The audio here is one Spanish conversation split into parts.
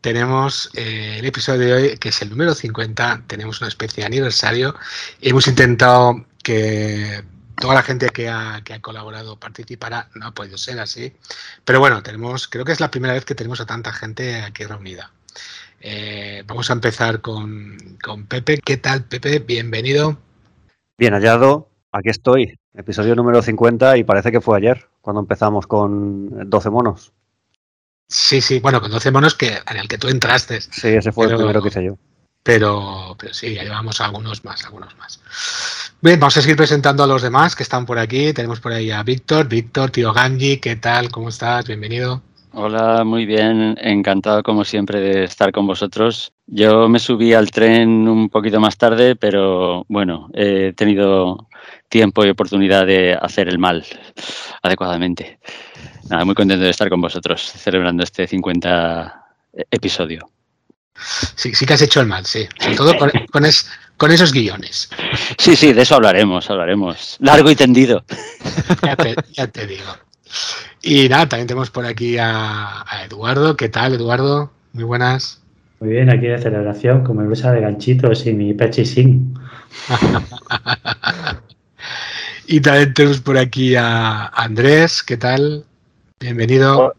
tenemos eh, el episodio de hoy, que es el número 50, tenemos una especie de aniversario. Hemos intentado que toda la gente que ha, colaborado participara, no ha podido ser así, pero bueno, tenemos, creo que es la primera vez que tenemos a tanta gente aquí reunida. Eh, vamos a empezar con, con Pepe. ¿Qué tal, Pepe? Bienvenido. Bien hallado, aquí estoy, episodio número 50 y parece que fue ayer, cuando empezamos con 12 monos. Sí, sí, bueno, con 12 monos que, en el que tú entraste. Sí, ese fue el primero que hice yo. Pero, pero sí, ya llevamos algunos más, algunos más. Bien, vamos a seguir presentando a los demás que están por aquí. Tenemos por ahí a Víctor. Víctor, tío Ganji, ¿qué tal? ¿Cómo estás? Bienvenido. Hola, muy bien. Encantado como siempre de estar con vosotros. Yo me subí al tren un poquito más tarde, pero bueno, he tenido tiempo y oportunidad de hacer el mal adecuadamente. Nada, muy contento de estar con vosotros celebrando este 50 episodio. Sí, sí que has hecho el mal, sí. Sobre todo con, esos guiones. Sí, sí, de eso hablaremos, hablaremos. Largo y tendido. ya, te, digo. Y nada, también tenemos por aquí a, Eduardo. ¿Qué tal, Eduardo? Muy buenas. Muy bien, aquí de celebración, con mi blusa de ganchitos y mi pechisín. y también tenemos por aquí a Andrés. ¿Qué tal? Bienvenido.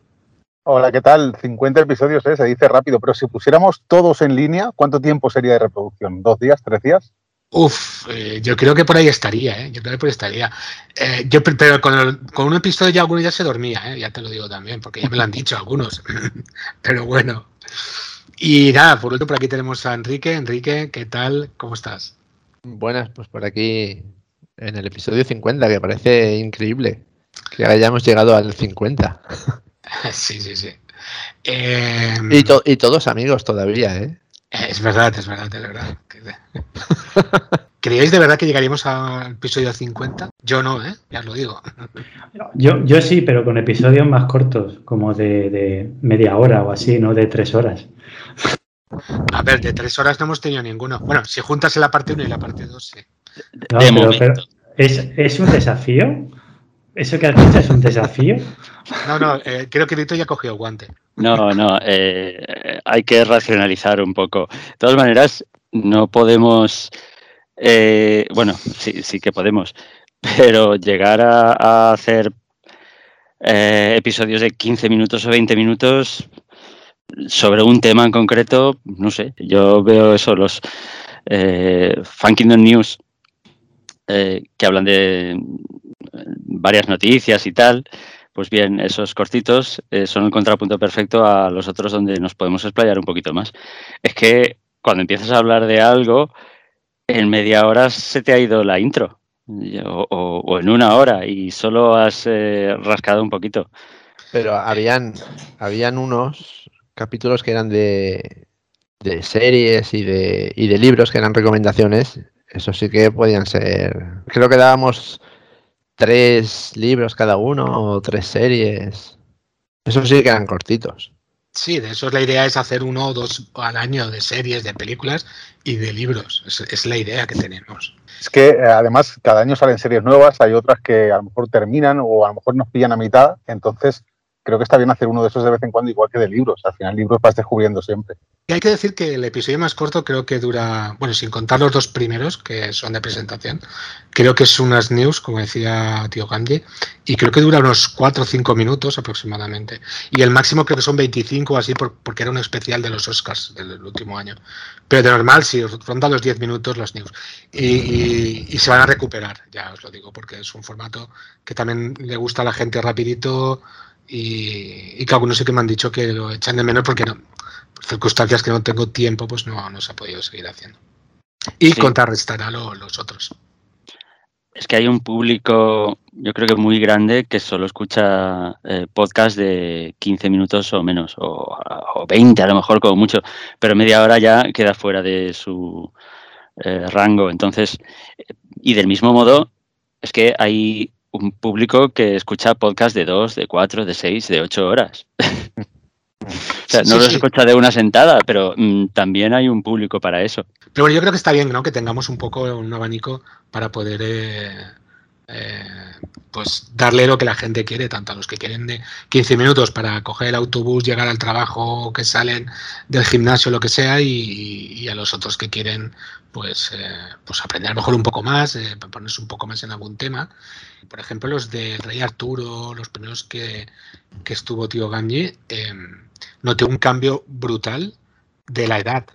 Hola, ¿qué tal? 50 episodios, ¿eh? se dice rápido, pero si pusiéramos todos en línea, ¿cuánto tiempo sería de reproducción? ¿Dos días? ¿Tres días? Uf, eh, yo creo que por ahí estaría, ¿eh? Yo creo que por ahí estaría. Eh, yo, pero con, un episodio ya alguno ya se dormía, ¿eh? Ya te lo digo también, porque ya me lo han dicho algunos. pero bueno. Y nada, por último, por aquí tenemos a Enrique. Enrique, ¿qué tal? ¿Cómo estás? Buenas, pues por aquí en el episodio 50, que parece increíble que hayamos llegado al 50. sí, sí, sí. Em, y, y, todos amigos todavía, ¿eh? Es verdad, es verdad, es verdad. ¿Creéis de verdad que llegaríamos al episodio 50? Yo no, ¿eh? Ya os lo digo. Yo, yo sí, pero con episodios más cortos, como de, media hora o así, no de tres horas. A ver, de tres horas no hemos tenido ninguno. Bueno, si juntas la parte 1 y la parte 2, sí. ¿es, ¿Es un desafío? ¿Eso que has dicho es un desafío? No, no, eh, creo que Dito ya cogió el guante. No, no, eh, hay que racionalizar un poco. De todas maneras, no podemos, eh, bueno, sí, sí que podemos, pero llegar a, hacer episodios de 15 minutos o 20 minutos sobre un tema en concreto, no sé, yo veo eso, los Fan Kingdom News, que hablan de varias noticias y tal, pues bien, esos cortitos eh, son el contrapunto perfecto a los otros donde nos podemos explayar un poquito más. Es que cuando empiezas a hablar de algo, en media hora se te ha ido la intro, o, en una hora, y solo has eh, rascado un poquito. Pero habían, habían unos capítulos que eran de, de series y de, y de libros que eran recomendaciones. Eso sí que podían ser. Creo que dábamos tres libros cada uno o tres series. Eso sí que eran cortitos. Sí, de eso la idea es hacer uno o dos al año de series, de películas y de libros. Es, la idea que tenemos. Es que eh, además cada año salen series nuevas, hay otras que a lo mejor terminan o a lo mejor nos pillan a mitad, entonces creo que está bien hacer uno de esos de vez en cuando, igual que de libros. Al final, libros vas descubriendo siempre. Y hay que decir que el episodio más corto creo que dura, bueno, sin contar los dos primeros, que son de presentación, creo que es unas news, como decía tío Gandhi, y creo que dura unos 4 o 5 minutos aproximadamente. Y el máximo creo que son 25 o así, porque era un especial de los Oscars del último año. Pero de normal, sí, ronda los 10 minutos los news. Y, y se van a recuperar, ya os lo digo, porque es un formato que también le gusta a la gente rapidito y, que algunos sí que me han dicho que lo echan de menos porque no, por circunstancias que no tengo tiempo, pues no, no se ha podido seguir haciendo. Y contrarrestar a los otros. Es que hay un público, yo creo que muy grande, que solo escucha eh, podcast de 15 minutos o menos, o, o, 20 a lo mejor como mucho, pero media hora ya queda fuera de su eh, rango. Entonces, y del mismo modo, es que hay un público que escucha podcast de dos, de cuatro, de seis, de ocho horas. o sea, no Sí, los sí. escucha de una sentada, pero mm, también hay un público para eso. Pero bueno, yo creo que está bien, ¿no? Que tengamos un poco un abanico para poder eh, eh, pues darle lo que la gente quiere, tanto a los que quieren de 15 minutos para coger el autobús, llegar al trabajo, que salen del gimnasio, lo que sea, y, y a los otros que quieren pues, eh, pues aprender a lo mejor un poco más, eh, ponerse un poco más en algún tema. Por ejemplo, los de Rey Arturo, los primeros que, que estuvo Tío Ganji, eh, noté un cambio brutal de la edad.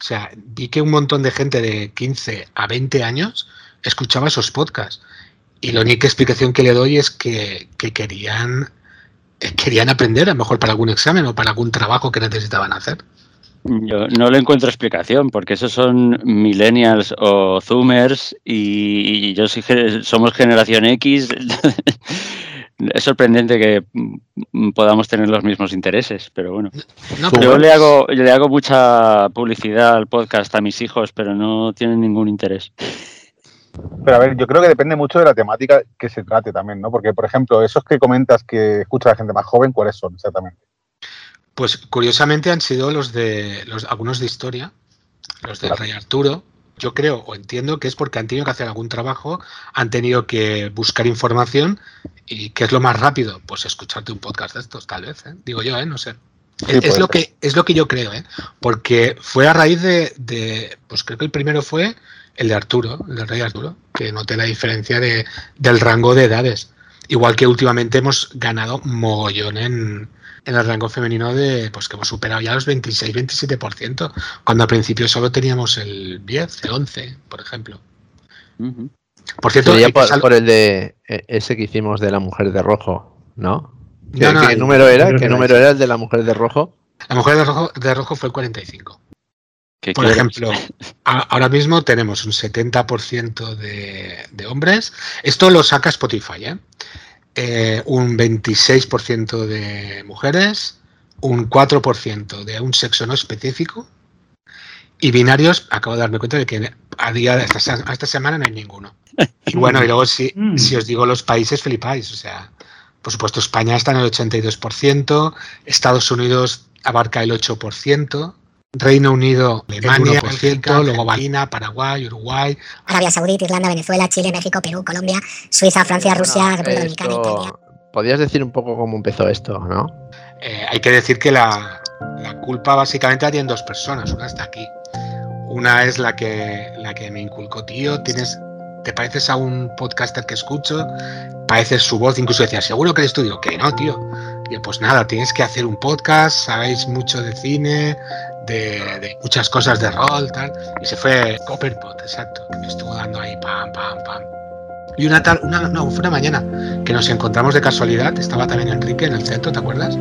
O sea, vi que un montón de gente de 15 a 20 años escuchaba esos podcasts. Y la única explicación que le doy es que, que querían, eh, querían aprender, a lo mejor para algún examen o para algún trabajo que necesitaban hacer. Yo no le encuentro explicación, porque esos son millennials o zoomers y, yo que somos generación X. es sorprendente que podamos tener los mismos intereses, pero bueno. No, Yo le hago, yo le hago mucha publicidad al podcast a mis hijos, pero no tienen ningún interés. Pero a ver, yo creo que depende mucho de la temática que se trate también, ¿no? Porque, por ejemplo, esos que comentas que escucha la gente más joven, ¿cuáles son exactamente? Pues curiosamente han sido los de los, algunos de historia, los de Claro. Rey Arturo. Yo creo o entiendo que es porque han tenido que hacer algún trabajo, han tenido que buscar información y ¿qué es lo más rápido? Pues escucharte un podcast de estos, tal vez, ¿eh? digo yo, ¿eh? no sé. Sí, es, lo que, es lo que yo creo, ¿eh? porque fue a raíz de, de- pues creo que el primero fue el de Arturo, el del Rey Arturo, que noté la diferencia de, del rango de edades. Igual que últimamente hemos ganado mogollón en, en el rango femenino de, pues que hemos superado ya los 26-27%, cuando al principio solo teníamos el 10, el 11, por ejemplo. Por cierto, Sería que por, sal- por el de e- ese que hicimos de la mujer de rojo, ¿no? ¿Qué, No, no, qué el- número era? ¿Qué número era el de la mujer de rojo? la mujer de rojo, de rojo fue el 45. ¿Qué Por quieres? ejemplo, a- ahora mismo tenemos un 70% de, de hombres. Esto lo saca Spotify, ¿eh? Eh, un 26% de mujeres, un 4% de un sexo no específico. Y binarios, acabo de darme cuenta de que a día de esta, a esta semana no hay ninguno. Y bueno, y luego si, Mm. si os digo los países, flipáis. O sea, por supuesto, España está en el 82%, Estados Unidos abarca el 8%, Reino Unido, Alemania, 1%, luego Argentina, Paraguay, Uruguay. Arabia Saudita, Irlanda, Venezuela, Chile, México, Perú, Colombia, Suiza, Francia, Rusia, Bueno, República Dominicana, esto- Italia. Podrías decir un poco cómo empezó esto, ¿no? Eh, hay que decir que la, la culpa básicamente la tienen dos personas, una está aquí. Una es la que, la que me inculcó, tío, tienes, te pareces a un podcaster que escucho, pareces su voz, incluso decía, seguro que eres tú, digo, que no, tío. Y yo, pues nada, tienes que hacer un podcast, sabéis mucho de cine, de, de muchas cosas de rol, tal. Y se fue Copperpot, exacto, que me estuvo dando ahí pam, pam, pam. Y una tal, una, no, fue una mañana que nos encontramos de casualidad, estaba también Enrique en el centro, ¿te acuerdas?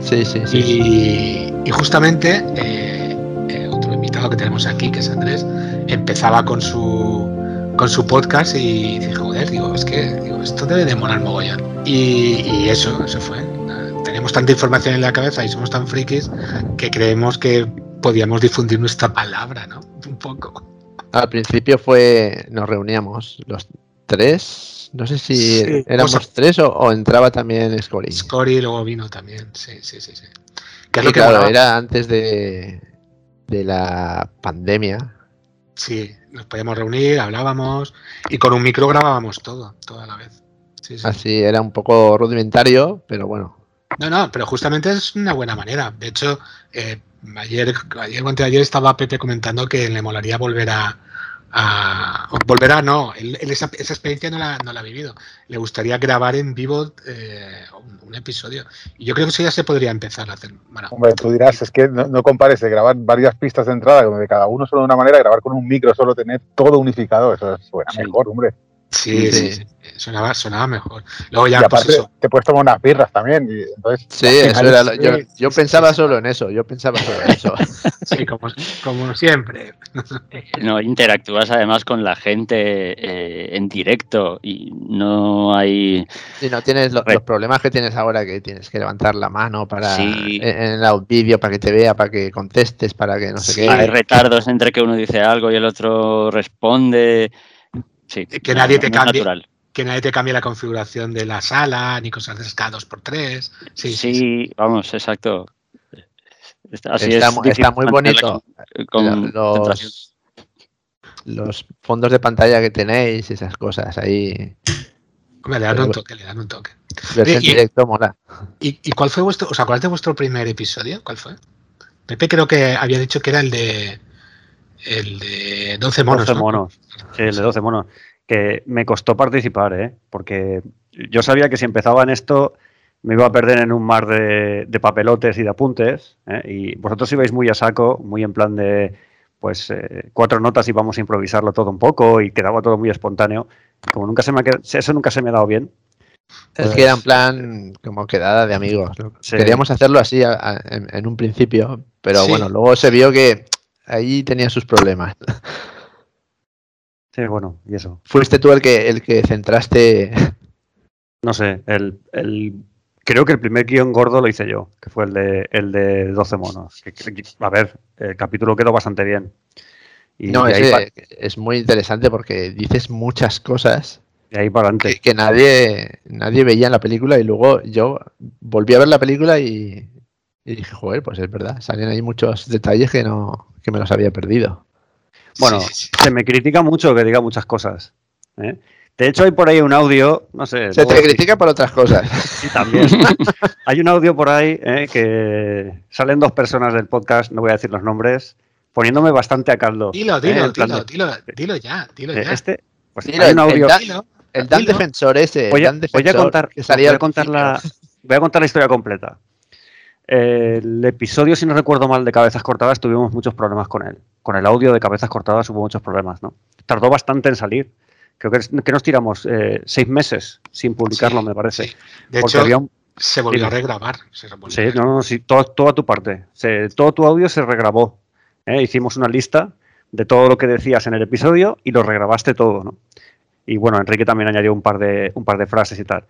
Sí, sí, sí. Y, y justamente eh, eh, otro invitado que tenemos aquí, que es Andrés, empezaba con su con su podcast y dije, joder, digo, es que digo, esto debe de molar mogollón. Y, y eso, eso fue. Tenemos tanta información en la cabeza y somos tan frikis que creemos que podíamos difundir nuestra palabra, ¿no? Un poco. Al principio fue, nos reuníamos los tres, no sé si Sí, éramos o sea- tres o, o entraba también Scory. Scory luego vino también, sí, sí, sí. sí. Que es lo que claro, era antes de, de la pandemia. Sí, nos podíamos reunir, hablábamos y con un micro grabábamos todo, toda la vez. Sí, sí. Así era un poco rudimentario, pero bueno. No, no, pero justamente es una buena manera. De hecho, eh, ayer, ayer o antes de ayer estaba Pepe comentando que le molaría volver a. volver a, no, él, él esa, esa experiencia no la, no la ha vivido. Le gustaría grabar en vivo eh, un, un episodio. Y yo creo que eso ya se podría empezar a hacer. Bueno, Hombre, tú dirás, es que no, no compares de grabar varias pistas de entrada, donde cada uno solo de una manera, grabar con un micro, solo tener todo unificado, eso suena Sí. mejor, hombre. Sí, sí, Sí. sí, Sonaba, sonaba mejor. Luego Y ya, pues aparte, eso. te puedes tomar unas birras también. Y entonces, Sí, eso era es- lo- yo, yo pensaba solo en eso, yo pensaba solo en eso. Sí, como, como siempre. No interactúas además con la gente eh, en directo y no hay. Y no tienes lo- los problemas que tienes ahora, que tienes que levantar la mano para Sí. en, en el vídeo para que te vea, para que contestes, para que no sé Sí. qué. Hay retardos entre que uno dice algo y el otro responde. Sí, Que nadie te cambie. natural. Que nadie te cambie la configuración de la sala, ni cosas de cada dos por tres. Sí, Sí, sí, sí. vamos, exacto. Así está, es muy bonito. con- los, los fondos de pantalla que tenéis, esas cosas ahí. Hombre, le dan Pero- un toque, le dan un toque. Y- directo mola. ¿Y, y cuál fue vuestro, os acordáis de vuestro primer episodio? ¿Cuál fue? Pepe creo que había dicho que era el de el de 12 monos. 12 ¿no? monos. Sí, el de 12 monos. Que me costó participar, ¿eh? Porque yo sabía que si empezaba en esto me iba a perder en un mar de, de papelotes y de apuntes. ¿eh? Y vosotros ibais muy a saco, muy en plan de, pues, eh, cuatro notas y vamos a improvisarlo todo un poco y quedaba todo muy espontáneo. Como nunca se me ha qued- eso nunca se me ha dado bien. Es que era en plan como quedada de amigos. Sí. Queríamos hacerlo así a- a- en, en un principio, pero Sí. bueno, luego se vio que ahí tenía sus problemas. Sí, bueno, y eso. Fuiste tú el que el que centraste. No sé, el, el- creo que el primer guion gordo lo hice yo, que fue el de, el de 12 monos. A ver, el capítulo quedó bastante bien. Y No, pa- es muy interesante porque dices muchas cosas de ahí para adelante. que, que nadie nadie veía en la película y luego yo volví a ver la película y, y dije, joder, pues es verdad, salen ahí muchos detalles que no que me los había perdido. Bueno, Sí, sí, sí. se me critica mucho que diga muchas cosas. ¿eh? De hecho, hay por ahí un audio, no sé. Se te critica por otras cosas. Sí, también. hay un audio por ahí ¿eh? que salen dos personas del podcast, no voy a decir los nombres, poniéndome bastante a caldo. Dilo, ¿eh? dilo, plan dilo, dilo, dilo ya, dilo eh, ya. Este, pues Dilo, hay un el- el audio. Dan- Dilo. El Dan. Defensor ese, Voy a, Dan voy a Defensor contar, voy a contar la, voy a contar la historia completa. El episodio, si no recuerdo mal, de Cabezas Cortadas, tuvimos muchos problemas con él. Con el audio de Cabezas Cortadas hubo muchos problemas, ¿no? Tardó bastante en salir. Creo que, que nos tiramos eh, seis meses sin publicarlo, Sí, me parece. sí. De Porque hecho, había un- se volvió dime. a regrabar. se volvió Sí, a no, no, sí, todo- toda tu parte. Se- todo tu audio se regrabó. ¿eh? Hicimos una lista de todo lo que decías en el episodio y lo regrabaste todo, ¿no? Y bueno, Enrique también añadió un par de, un par de frases y tal.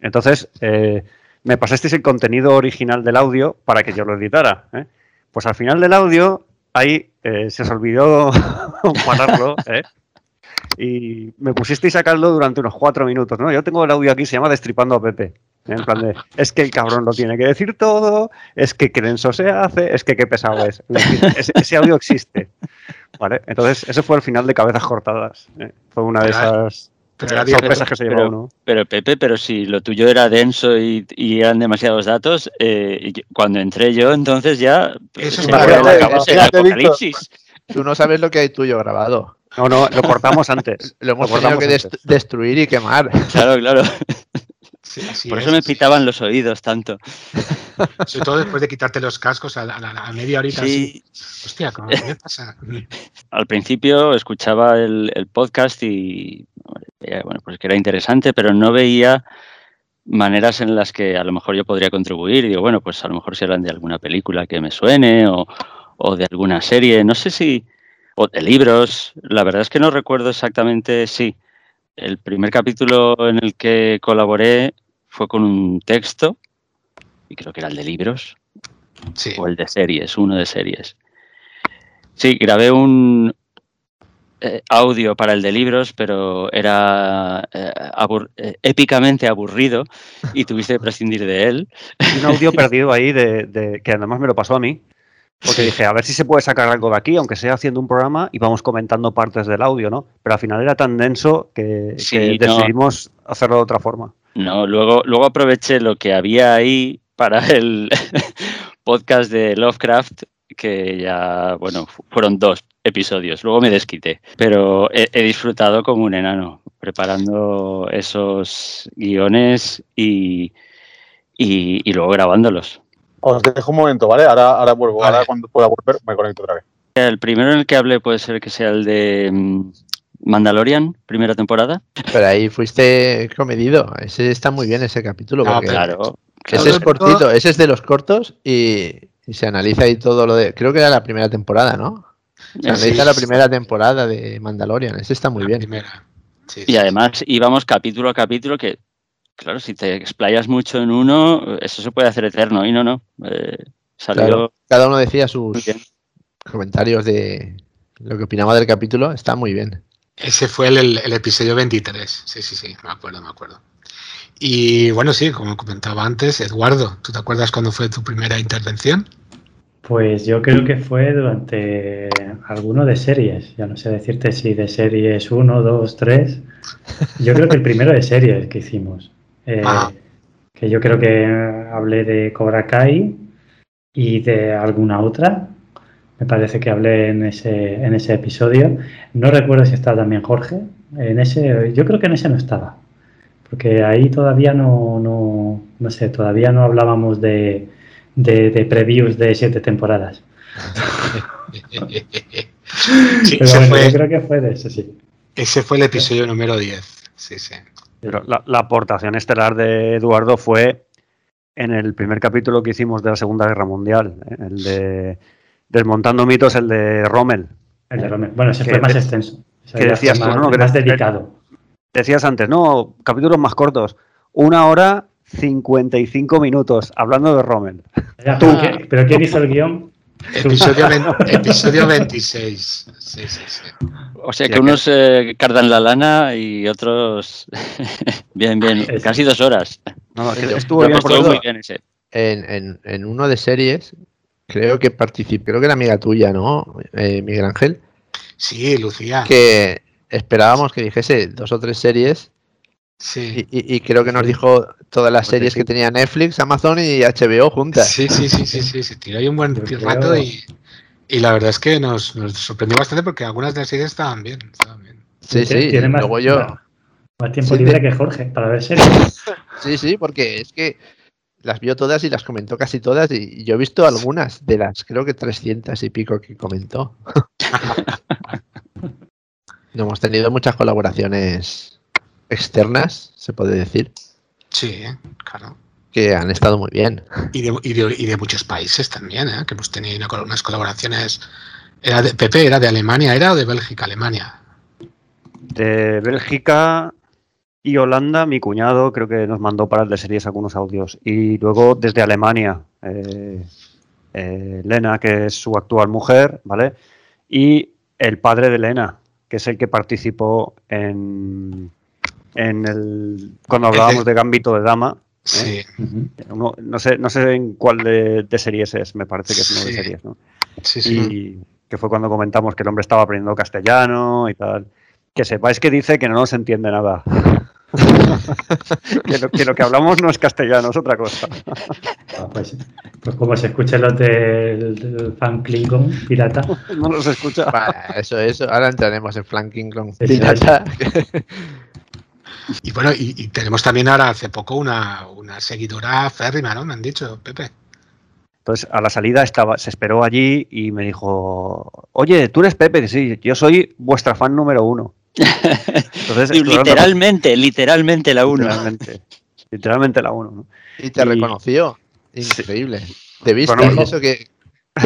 Entonces, eh, me pasasteis el contenido original del audio para que yo lo editara. ¿eh? Pues al final del audio, ahí eh, se os olvidó pararlo, ¿eh? Y me pusisteis a caldo durante unos cuatro minutos, ¿no? Yo tengo el audio aquí, se llama Destripando a Pepe. ¿eh? En plan de, es que el cabrón lo tiene que decir todo, es que qué denso se hace, es que qué pesado es. Ese, ese audio existe. ¿Vale? Entonces, ese fue el final de Cabezas Cortadas. Fue una de esas Pero sorpresas que se llevó pero- uno. Pero Pepe, pero si lo tuyo era denso y, y eran demasiados datos, eh, cuando entré yo, entonces ya Eso es se el apocalipsis. Tú no sabes lo que hay tuyo grabado. No, no, lo cortamos antes. Lo hemos Lo tenido que dest- antes. destruir y quemar. Claro, claro. Sí, así Por es, eso me pitaban los oídos tanto. Sobre todo después de quitarte los cascos a, la- a media horita. Sí, así. Hostia, ¿cómo- ¿qué pasa? al principio escuchaba el, el podcast y veía, bueno, pues que era interesante, pero no veía maneras en las que a lo mejor yo podría contribuir. Y digo, bueno, pues a lo mejor se hablan de alguna película que me suene o, o de alguna serie, no sé si, o de libros. La verdad es que no recuerdo exactamente, sí. El primer capítulo en el que colaboré fue con un texto, y creo que era el de libros, Sí. o el de series, uno de series. Sí, grabé un eh, audio para el de libros, pero era eh, abur- eh, épicamente aburrido y tuviste que prescindir de él. Un audio perdido ahí de, de- que además me lo pasó a mí. Porque dije, a ver si se puede sacar algo de aquí, aunque sea haciendo un programa y vamos comentando partes del audio, ¿no? Pero al final era tan denso que, Sí, que no. decidimos hacerlo de otra forma. No, luego, luego aproveché lo que había ahí para el podcast de Lovecraft, que ya, bueno, fu- fueron dos episodios. Luego me desquité, pero he, he disfrutado como un enano preparando esos guiones y, y, y luego grabándolos. Os dejo un momento, ¿vale? Ahora, ahora vuelvo. Vale. Ahora cuando pueda volver me conecto otra vez. El primero en el que hablé puede ser que sea el de mm, Mandalorian, primera temporada. Pero ahí fuiste comedido. Ese está muy bien ese capítulo. Ah, porque Claro. ese es Todo- cortito, ese es de los cortos y, y se analiza ahí todo lo de. Creo que era la primera temporada, ¿no? Se analiza la primera temporada de Mandalorian. Ese está muy La bien. primera. Sí, Y sí, además íbamos capítulo a capítulo que, claro, si te explayas mucho en uno, eso se puede hacer eterno. Y no, no. eh, salió Claro. Cada uno decía sus comentarios de lo que opinaba del capítulo. Está muy bien. Ese fue el, el- el episodio 23. Sí, sí, sí, me acuerdo, me acuerdo. Y bueno, sí, como comentaba antes, Eduardo, ¿tú te acuerdas cuándo fue tu primera intervención? Pues yo creo que fue durante alguno de series. Ya no sé decirte si de series 1, 2, 3. Yo creo que el primero de series que hicimos. Eh, Ah. Que yo creo que hablé de Cobra Kai y de alguna otra. Me parece que hablé en ese, en ese episodio. No recuerdo si estaba también Jorge. En ese, yo creo que en ese no estaba. Porque ahí todavía no, no, no sé, todavía no hablábamos de, de, de previews de siete temporadas. Sí, Pero ese, bueno, fue, yo creo que fue de eso, sí. ese fue el episodio número 10. Sí, sí. Pero la, la aportación estelar de Eduardo fue en el primer capítulo que hicimos de la Segunda Guerra Mundial, ¿eh? el de Desmontando mitos, el de Rommel. El de Romero. Bueno, ese ¿Qué fue más de- extenso. Ese ya decías fue tú, más, no? Que más de- dedicado. Decías antes, no, capítulos más cortos. Una hora 55 minutos hablando de Rommel. Ya, pero, ¿qué- pero ¿quién hizo el guion? Episodio, episodio 26. Sí, sí, sí. O sea que que- unos eh, cardan la lana y otros. bien, bien. Casi dos horas. No, que estuvo bien muy bien ese. En, en, en uno de series, creo que participé, creo que era amiga tuya, ¿no? Eh, Miguel Ángel. Sí, Lucía. Que esperábamos que dijese dos o tres series Sí. y, y- y creo que nos dijo todas las Pues series que tenía Netflix, Amazon y HBO juntas. Sí, sí, sí, sí, sí, se tiró ahí un buen creo- rato y, y la verdad es que nos, nos sorprendió bastante porque algunas de las series estaban bien. Estaban bien. Sí, sí. tiene más, Luego yo. más tiempo Sí, libre que Jorge para ver series. Sí, sí, porque es que las vio todas y las comentó casi todas y yo he visto algunas de las, creo que 300 y pico que comentó. No, hemos tenido muchas colaboraciones externas, se puede decir, Sí, claro. que han estado muy bien. Y de, y de- y de muchos países también, ¿eh? que hemos tenido una unas colaboraciones. Era de, Pepe, ¿era de Alemania? ¿Era o de Bélgica? Alemania. De Bélgica y Holanda, mi cuñado creo que nos mandó para el de series algunos audios. Y luego desde Alemania, eh, eh, Lena, que es su actual mujer, ¿vale? Y el padre de Lena, que es el que participó en, en el. cuando hablábamos de Gambito de Dama. Sí, Ujú. Uno- no, sé, no sé en cuál de, de series es, me parece que es uno de Sí. series, ¿no? sí, sí. y que fue cuando comentamos que el hombre estaba aprendiendo castellano y tal. Que sepáis que dice que no nos entiende nada. que, lo, que lo que hablamos no es castellano, es otra cosa. Ah, pues, pues como se escucha los del, del fan Klingon pirata. No nos escucha. Eso, eso. Ahora entraremos en flanking con Eso, pirata. Y bueno, y, y tenemos también ahora hace poco una, una seguidora férrima, ¿no? Me han dicho, Pepe. Entonces, a la salida estaba, se esperó allí y me dijo, oye, tú eres Pepe, sí, yo soy vuestra fan número uno. Entonces, literalmente, literalmente la uno. literalmente, literalmente la uno. ¿no? Y te Y- reconoció. Increíble. Te viste Bueno, eso que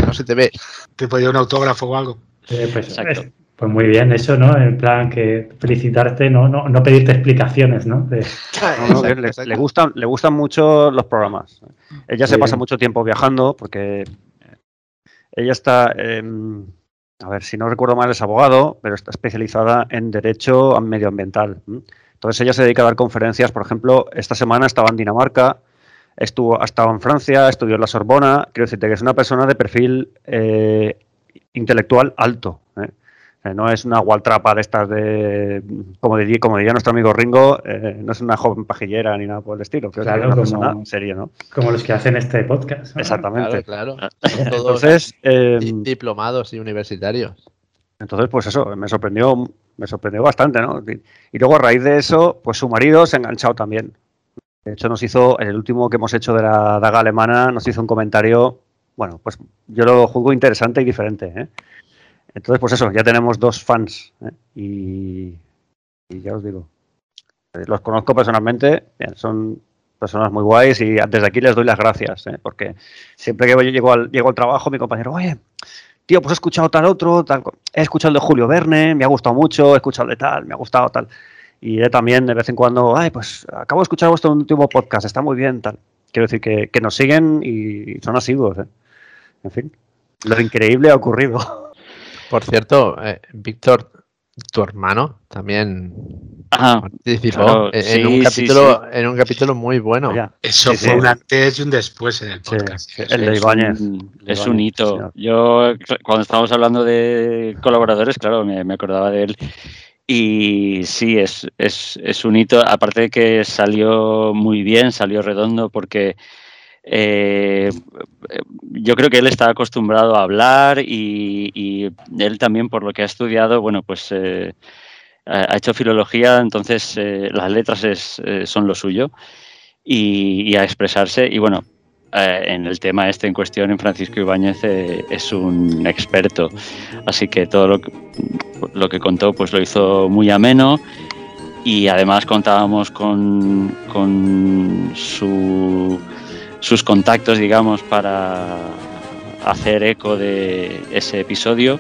no se te ve. ¿Te podía un autógrafo o algo? Eh, pues, Exacto. es- pues muy bien, eso, ¿no? En plan que felicitarte, no, no, no pedirte explicaciones, ¿no? De- No, no, le, le gustan, le gustan mucho los programas. Ella se pasa bien. mucho tiempo viajando porque ella está, eh, a ver, si no recuerdo mal, es abogado, pero está especializada en derecho medioambiental. Entonces ella se dedica a dar conferencias, por ejemplo, esta semana estaba en Dinamarca, estuvo, ha estado en Francia, estudió en la Sorbona, quiero decirte que es una persona de perfil eh, intelectual alto. ¿eh? Eh, no es una gualtrapa de estas de, como diría, como diría nuestro amigo Ringo, eh, no es una joven pajillera ni nada por el estilo, creo que Claro, es una como- persona seria, ¿no? como los que hacen este podcast. ¿no? Exactamente. Claro, claro. Ah. Son todos Entonces, eh, di- diplomados y universitarios. entonces, pues eso, me sorprendió, me sorprendió bastante, ¿no? Y, y luego a raíz de eso, pues su marido se ha enganchado también. De hecho, nos hizo, en el último que hemos hecho de la daga alemana, nos hizo un comentario, bueno, pues yo lo juzgo interesante y diferente, ¿eh? Entonces, pues eso, ya tenemos dos fans. ¿eh? Y, ya os digo, eh, los conozco personalmente, son personas muy guays y desde aquí les doy las gracias, ¿eh? porque siempre que yo llego al, llego al trabajo, mi compañero, oye, tío, pues he escuchado tal otro, tal, he escuchado el de Julio Verne, me ha gustado mucho, he escuchado el de tal, me ha gustado tal. Y también de vez en cuando, ay, pues acabo de escuchar vuestro último podcast, está muy bien, tal. Quiero decir que, que nos siguen y son asiduos, ¿eh? En fin, lo increíble ha ocurrido. Por cierto, eh, Víctor, tu hermano también Ah, participó claro, en, sí, en un sí, capítulo, en un capítulo muy bueno. Eso Sí, fue sí. un antes y un después en el podcast. sí, el de es un, es hito. Yo, cuando estábamos hablando de colaboradores, claro, me, me acordaba de él. Y sí, es, es, es un hito. Aparte de que salió muy bien, salió redondo, porque eh, yo creo que él está acostumbrado a hablar y, y él también, por lo que ha estudiado, bueno, pues eh, ha hecho filología, entonces eh, las letras es, eh, son lo suyo y, y a expresarse. Y bueno, eh, en el tema este en cuestión, en Francisco Ibáñez, eh, es un experto. Así que todo lo que, lo que contó pues lo hizo muy ameno y además contábamos con, con su- sus contactos, digamos, para hacer eco de ese episodio.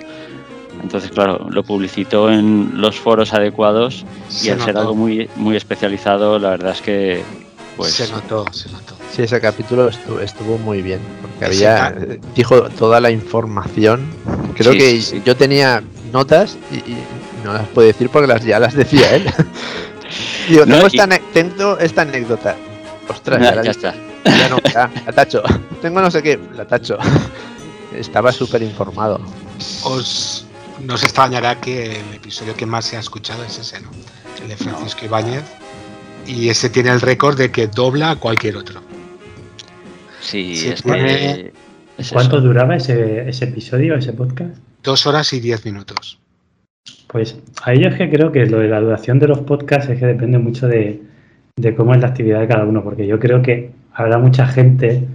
Entonces, claro, lo publicitó en los foros adecuados y Se al ser notó, algo muy, muy especializado, la verdad es que pues se notó, se notó. Sí, ese capítulo estuvo, estuvo muy bien, porque había, dijo toda la información. Creo Sí, que sí, sí. yo tenía notas y, y no las puedo decir porque las, ya las decía él. Digo, No, tengo, y- esta, tengo esta anécdota. Ostras, ya, ya, la, ya está. Ya no, ya, la tacho. Tengo no sé qué, la tacho. Estaba súper informado. Os no os extrañará que el episodio que más se ha escuchado es ese, ¿no? El de Francisco Ibáñez. Y ese tiene el récord de que dobla a cualquier otro. Sí, es que es ¿Cuánto eso. duraba ese, ese episodio, ese podcast? Dos horas y diez minutos. Pues yo es que creo que lo de la duración de los podcasts es que depende mucho de, de cómo es la actividad de cada uno, porque yo creo que habrá mucha gente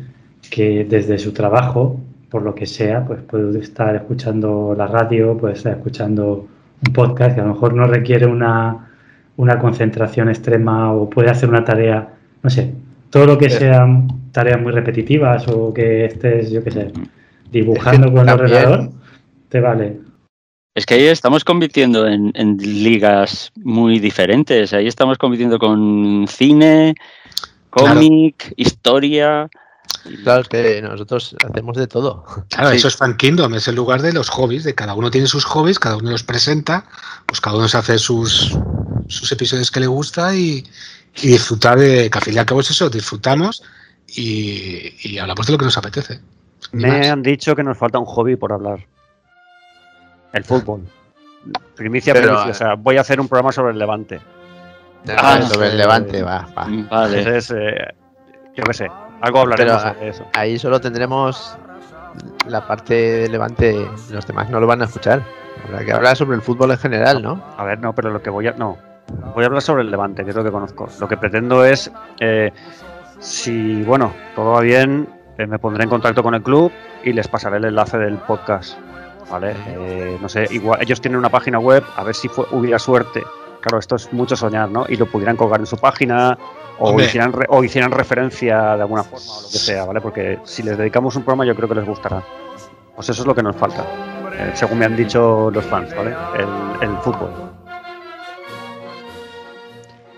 que desde su trabajo, por lo que sea, pues puede estar escuchando la radio, puede estar escuchando un podcast que a lo mejor no requiere una, una concentración extrema o puede hacer una tarea, no sé, todo lo que Sí. sean tareas muy repetitivas o que estés, yo qué sé, dibujando con el ordenador, te vale. Es que ahí estamos compitiendo en, en ligas muy diferentes. Ahí estamos compitiendo con cine, cómic, historia. Claro, es que nosotros hacemos de todo. Claro, Sí. eso es Fan Kingdom, es el lugar de los hobbies, de cada uno tiene sus hobbies, cada uno los presenta, pues cada uno se hace sus, sus episodios que le gusta y, y disfrutar de, que al fin y al cabo es eso, disfrutamos y, y hablamos de lo que nos apetece. Ni Me más. han dicho que nos falta un hobby por hablar. El fútbol. Primicia, Pero, primicia. O sea, voy a hacer un programa sobre el Levante. Ah, sobre el eh, levante, va, va. Vale. Entonces, eh, yo qué sé, algo hablaremos Pero, sobre eso. Ahí solo tendremos la parte de levante, los demás no lo van a escuchar. Habrá que hablar sobre el fútbol en general, ¿no? A ver, no, pero lo que voy a. No. Voy a hablar sobre el Levante, que es lo que conozco. Lo que pretendo es. eh, si, bueno, todo va bien, eh, me pondré en contacto con el club y les pasaré el enlace del podcast. ¿Vale? Eh, no sé, igual. Ellos tienen una página web, a ver si fue- hubiera suerte. Claro, esto es mucho soñar, ¿no? Y lo pudieran colgar en su página o hicieran, re- o hicieran referencia de alguna forma o lo que sea, ¿vale? Porque si les dedicamos un programa, yo creo que les gustará. Pues eso es lo que nos falta, eh, según me han dicho los fans, ¿vale? El, el fútbol.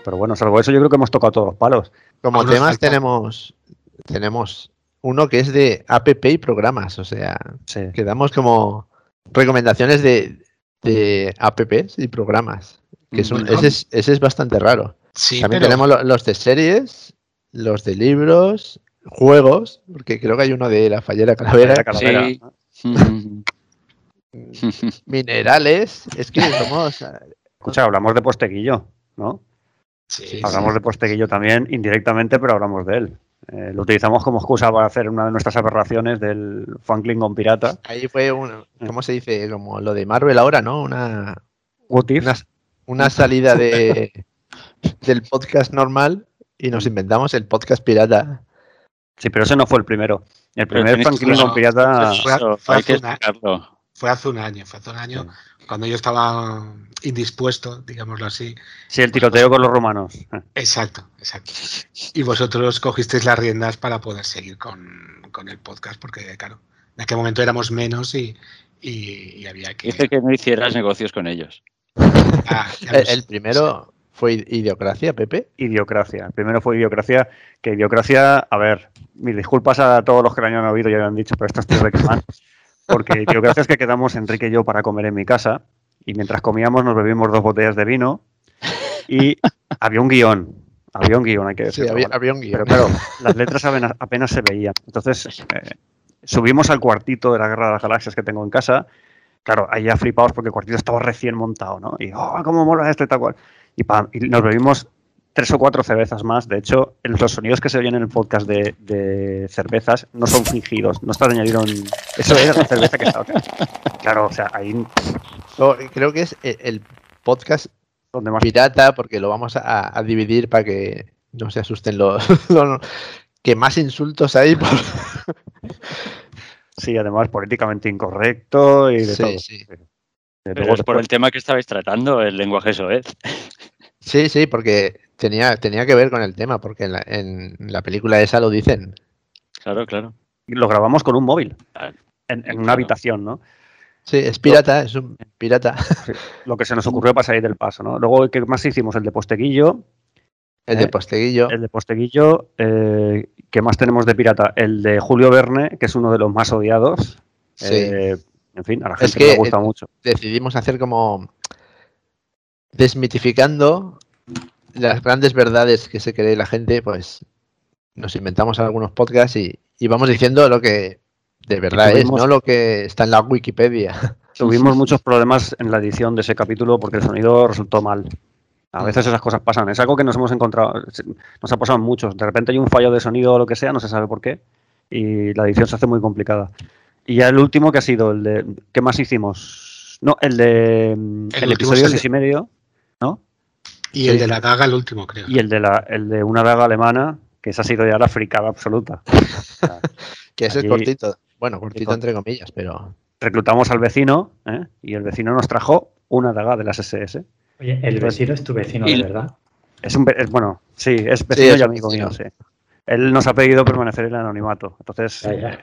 Pero bueno, salvo eso, yo creo que hemos tocado todos los palos. Como Aún temas falta. tenemos tenemos uno que es de app y programas, o sea, Sí. que damos como recomendaciones de, de apps y programas. Que es un- Bueno. ese, es, ese es bastante raro. Sí, También pero tenemos lo- los de series, los de libros, juegos, porque creo que hay uno de la fallera calavera, La calavera. Sí. Minerales. Es que somos. Escucha, hablamos de Posteguillo, ¿no? sí, Hablamos de Posteguillo también indirectamente, pero hablamos de él. Eh, lo utilizamos como excusa para hacer una de nuestras aberraciones del fan Klingon pirata. Ahí fue un. ¿Cómo se dice? Como lo de Marvel ahora, ¿no? Una, What if? una, una salida de del podcast normal y nos inventamos el podcast pirata. Sí, pero ese no fue el primero. El primer no, pirata. hace. Fue hace un año, fue hace un año cuando yo estaba indispuesto, digámoslo así. Sí, el tiroteo con los romanos. Exacto, exacto. Y vosotros cogisteis las riendas para poder seguir con, con el podcast, porque claro, en aquel momento éramos menos y, y, y había que... Dije que no hicieras negocios con ellos. Ah, El, el primero fue Idiocracia, Pepe. Idiocracia. Primero fue Idiocracia, que Idiocracia, a ver, mis disculpas a todos los que lo hayan oído y hayan dicho, pero esto estoy reclamando. Porque Idiocracia es que quedamos Enrique y yo para comer en mi casa y mientras comíamos nos bebimos dos botellas de vino y había un guion. Había un guion, hay que Sí, decirlo. había, ¿vale? había un guion. Pero claro, las letras apenas, apenas se veían. Entonces, eh, subimos al cuartito de la Guerra de las Galaxias que tengo en casa. Claro, ahí ya flipados porque el cuartito estaba recién montado, ¿no? Y, oh, cómo mola esto y tal cual. Y, pam, y nos bebimos tres o cuatro cervezas más. De hecho, los sonidos que se oyen en el podcast de, de cervezas no son fingidos, no está añadido en... Eso era la cerveza que estaba... Claro, o sea, ahí No, creo que es el, el podcast donde más... pirata, porque lo vamos a, a dividir para que no se asusten los, los- que más insultos hay. por- Sí, además políticamente incorrecto y de Sí, todo. sí. De Pero luego es por el tema que estabais tratando, el lenguaje soez. Sí, sí, porque tenía, tenía que ver con el tema, porque en la, en la película esa lo dicen. Claro, claro. lo grabamos con un móvil en, en una claro. habitación, ¿no? Sí, es pirata, es un pirata. Lo que se nos ocurrió para salir del paso, ¿no? Luego, ¿qué más hicimos? El de Posteguillo. El Eh, de Posteguillo. El de Posteguillo. Eh, ¿Qué más tenemos de pirata? El de Julio Verne, que es uno de los más odiados. Sí. Eh, en fin, a la Es gente le que, gusta eh, mucho. Decidimos hacer como desmitificando las grandes verdades que se cree la gente, pues nos inventamos algunos podcasts y, y vamos diciendo lo que de verdad es, no lo que está en la Wikipedia. Tuvimos muchos problemas en la edición de ese capítulo porque el sonido resultó mal. A veces esas cosas pasan. Es algo que nos hemos encontrado, nos ha pasado muchos. De repente hay un fallo de sonido o lo que sea, no se sabe por qué, y la edición se hace muy complicada. Y ya el último que ha sido el de. ¿Qué más hicimos? No, el de. El, último episodio es el seis y medio, ¿no? Y Sí. el de la daga, el último, creo. Y el de, la, el de una daga alemana, que esa ha sido ya la fricada absoluta. Que ese es cortito. Bueno, cortito entre comillas, pero Reclutamos al vecino, ¿eh? y el vecino nos trajo una daga de las SS. Oye, el vecino es tu vecino, Y- de verdad. Es un, ve- es- bueno, sí, es vecino es y amigo vecino. mío, sí. Él nos ha pedido permanecer en el anonimato, entonces Ya, ya. eh,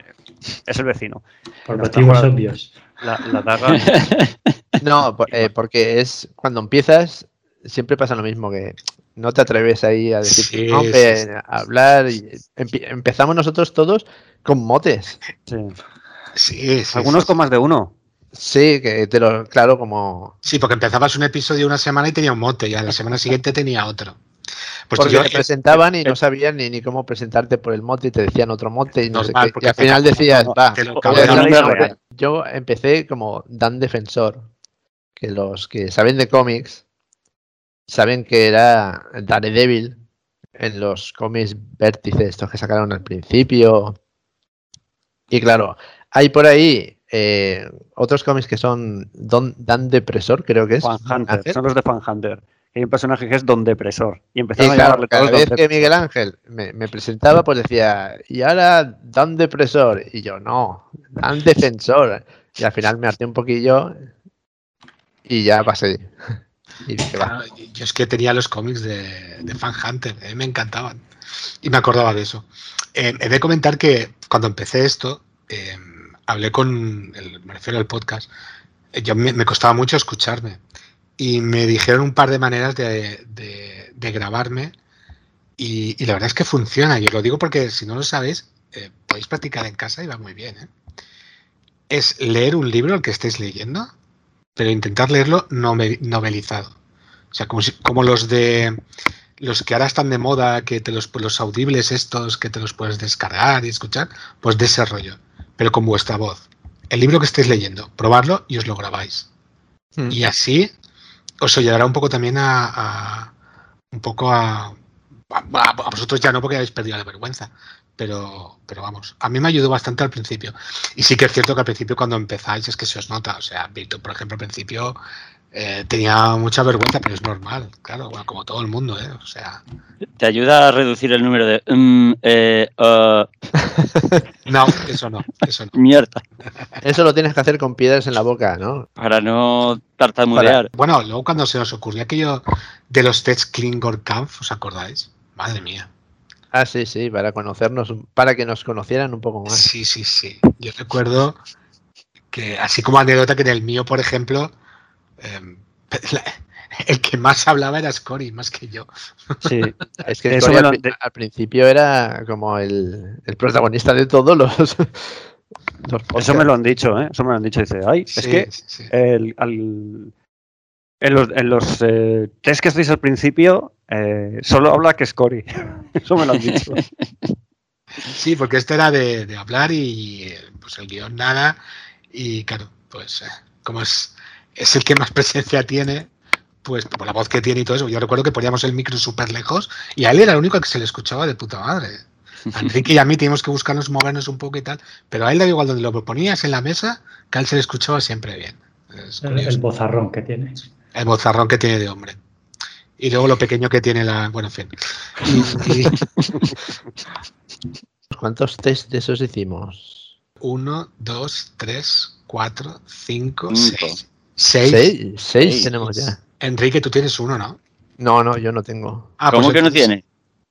es el vecino. Por motivos obvios. La, la daga, no, eh, porque es cuando empiezas siempre pasa lo mismo que no te atreves ahí a decir Sí, a hablar y empezamos nosotros todos con motes. sí. Sí, sí, algunos sí, con más de uno. Sí, que te lo claro como Sí, porque empezabas un episodio una semana y tenía un mote, y a la semana siguiente tenía otro. Pues porque yo, te eh, presentaban y no sabían ni, ni cómo presentarte por el mote y te decían otro mote y no sé Normal, qué. porque Y al final decías, no, va, te lo voy a cabrean decir la una vida mote". real. yo empecé como Dan Defensor, que los que saben de cómics saben que era Daredevil en los cómics vértices, estos que sacaron al principio. Y claro, hay por ahí eh, otros cómics que son Don, Dan Depresor, creo que es. Fan Hunter, Ángel. son los de Fan Hunter. Hay un personaje que es Don Depresor. Y Y empezaron a claro, llamarle cada vez que. Miguel Ángel me, me presentaba, pues decía, y ahora Dan Depresor. Y yo, no, Dan Defensor. Y al final me harté un poquillo y ya pasé. Y dije, va. yo es que tenía los cómics de, de Fan Hunter, a mí me encantaban. Y me acordaba de eso. Eh, he de comentar que cuando empecé esto, eh, hablé con, el, me refiero al podcast, eh, yo me, costaba mucho escucharme. Y me dijeron un par de maneras de, de- grabarme. Y, y la verdad es que funciona. Yo lo digo porque si no lo sabéis, eh, podéis practicar en casa y va muy bien. ¿eh? Es leer un libro al que estéis leyendo, pero intentar leerlo novelizado. O sea, como, si- como los de los que ahora están de moda, que te los, los audibles estos, que te los puedes descargar y escuchar, pues de ese rollo, pero con vuestra voz. El libro que estéis leyendo, probarlo y os lo grabáis. Hmm. Y así os ayudará un poco también a, a- un poco a, a, a vosotros ya no porque habéis perdido la vergüenza, pero, pero vamos, a mí me ayudó bastante al principio. Y sí que es cierto que al principio cuando empezáis es que se os nota, o sea, Víctor, por ejemplo, al principio eh, tenía mucha vergüenza, pero es normal, claro, bueno, como todo el mundo, ¿eh? O sea, Te ayuda a reducir el número de. mm, eh, uh, no, eso no, eso no. mierda. Eso lo tienes que hacer con piedras en la boca, ¿no? Para no tartamudear. Bueno, luego cuando se nos ocurrió aquello de los tests Klingor Kampf, ¿os acordáis? Madre mía. Ah, sí, sí, para conocernos, para que nos conocieran un poco más. Sí, sí, sí. Yo recuerdo que, así como anécdota, que en el mío, por ejemplo, em, la- el que más hablaba era Scori, más que yo. Sí, Es que Eso al, principio era como el, el protagonista de todos los, los eso me lo han dicho, ¿eh? Eso me lo han dicho. Dice, ay, es Sí, que sí, sí. el- al- en los, en los eh, test que hacéis al principio, eh, solo habla que Scori. Eso me lo han dicho. Sí, porque este era de, de hablar y eh, pues el guion nada. Y claro, pues eh, como es, es el que más presencia tiene, pues por la voz que tiene y todo eso. Yo recuerdo que poníamos el micro súper lejos y a él era el único que se le escuchaba de puta madre. A Enrique y a mí teníamos que buscarnos movernos un poco y tal, pero a él da igual donde lo ponías en la mesa, que a él se le escuchaba siempre bien. Es El, el bozarrón que tiene. El bozarrón que tiene de hombre. Y luego lo pequeño que tiene la. Bueno, en fin. Y- y- ¿Cuántos test de esos hicimos? Uno, dos, tres, cuatro, cinco, Cinco. seis. Seis. ¿Seis? Seis Seis. tenemos ya. Enrique, tú tienes uno, ¿no? No, no, yo no tengo. Ah, ¿Cómo pues que no entonces- tiene?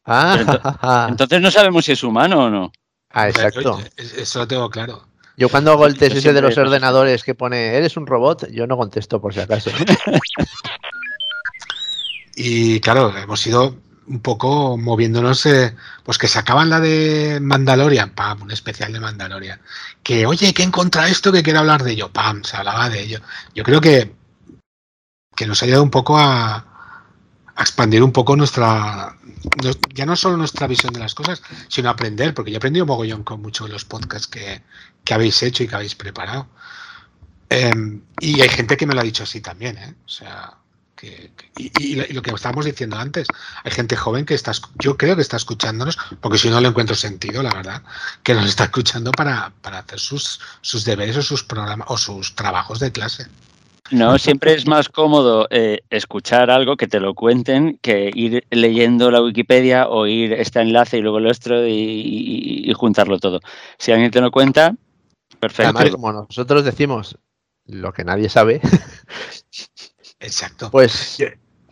Ah, Pero ento- jajaja. Entonces no sabemos si es humano o no. Ah, exacto. Eso lo tengo claro. Yo cuando hago el test ese de los ordenadores que pone, ¿eres un robot? Yo no contesto por si acaso. Y claro, hemos ido un poco moviéndonos, pues que sacaban la de Mandalorian, pam, un especial de Mandalorian. Que, oye, que he encontrado esto que quiero hablar de ello, pam, se hablaba de ello. Yo creo que, que nos ha ayudado un poco a, expandir un poco nuestra, ya no solo nuestra visión de las cosas, sino aprender, porque yo he aprendido mogollón con muchos de los podcasts que, que habéis hecho y que habéis preparado. Em, y hay gente que me lo ha dicho así también, ¿eh? O sea, que, y, y lo- y lo que estábamos diciendo antes, hay gente joven que está, yo creo que está escuchándonos, porque si no le encuentro sentido, la verdad, que nos está escuchando para, para hacer sus, sus deberes o sus programas o sus trabajos de clase. No, siempre es más cómodo eh, escuchar algo que te lo cuenten que ir leyendo la Wikipedia o ir este enlace y luego el otro y, y- y juntarlo todo. Si alguien te lo cuenta, perfecto. Además, como nosotros decimos lo que nadie sabe, Exacto. pues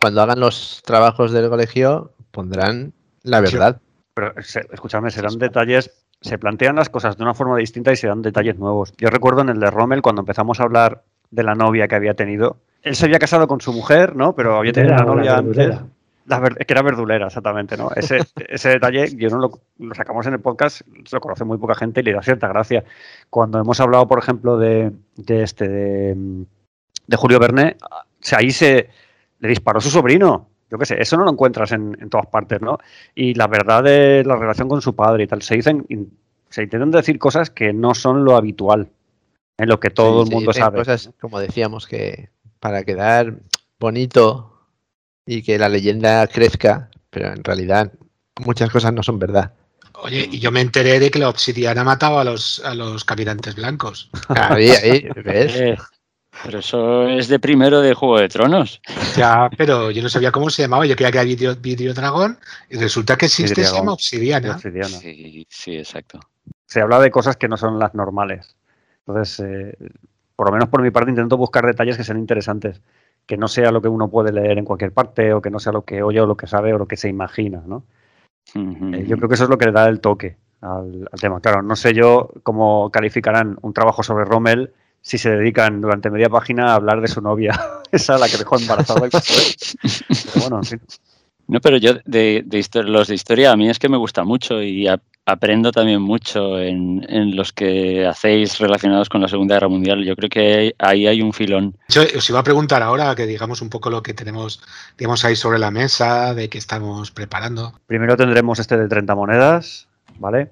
cuando hagan los trabajos del colegio pondrán la verdad. Pero se- escúchame, serán detalles. Se plantean las cosas de una forma distinta y se dan detalles nuevos. Yo recuerdo en el de Rommel, cuando empezamos a hablar de la novia que había tenido. Él se había casado con su mujer, ¿no? Pero había tenido Era una la novia antes. verdulera. La ver- que era verdulera, exactamente, ¿no? Ese, ese detalle, yo no lo, lo sacamos en el podcast, lo conoce muy poca gente y le da cierta gracia. Cuando hemos hablado, por ejemplo, de, de este, de, de Julio Verne, o sea, ahí se le disparó su sobrino. Yo qué sé, eso no lo encuentras en, en todas partes, ¿no? Y la verdad de la relación con su padre y tal, se dicen, se intentan decir cosas que no son lo habitual, en lo que todo el mundo sabe. Cosas, como decíamos, que para quedar bonito y que la leyenda crezca, pero en realidad muchas cosas no son verdad. Oye, y yo me enteré de que la obsidiana mataba a los, a los caminantes blancos. Ahí, ahí, ¿ves? Pero eso es de primero de Juego de Tronos. Ya, pero yo no sabía cómo se llamaba. Yo creía que era Video, Videodragón y resulta que existe, se llama obsidiana. Obsidiana. Sí, sí, exacto. se habla de cosas que no son las normales. Entonces, eh, por lo menos por mi parte, intento buscar detalles que sean interesantes, que no sea lo que uno puede leer en cualquier parte o que no sea lo que oye o lo que sabe o lo que se imagina. ¿no? Eh, yo creo que eso es lo que le da el toque al, al tema. Claro, no sé yo cómo calificarán un trabajo sobre Rommel si se dedican durante media página a hablar de su novia, esa la que dejó embarazada. Pero bueno, en fin. No, pero yo de, de los de historia a mí es que me gusta mucho y a- aprendo también mucho en, en los que hacéis relacionados con la Segunda Guerra Mundial. Yo creo que ahí hay un filón. Yo os iba a preguntar ahora que digamos un poco lo que tenemos digamos ahí sobre la mesa, de que estamos preparando. Primero tendremos este de 30 monedas, ¿vale?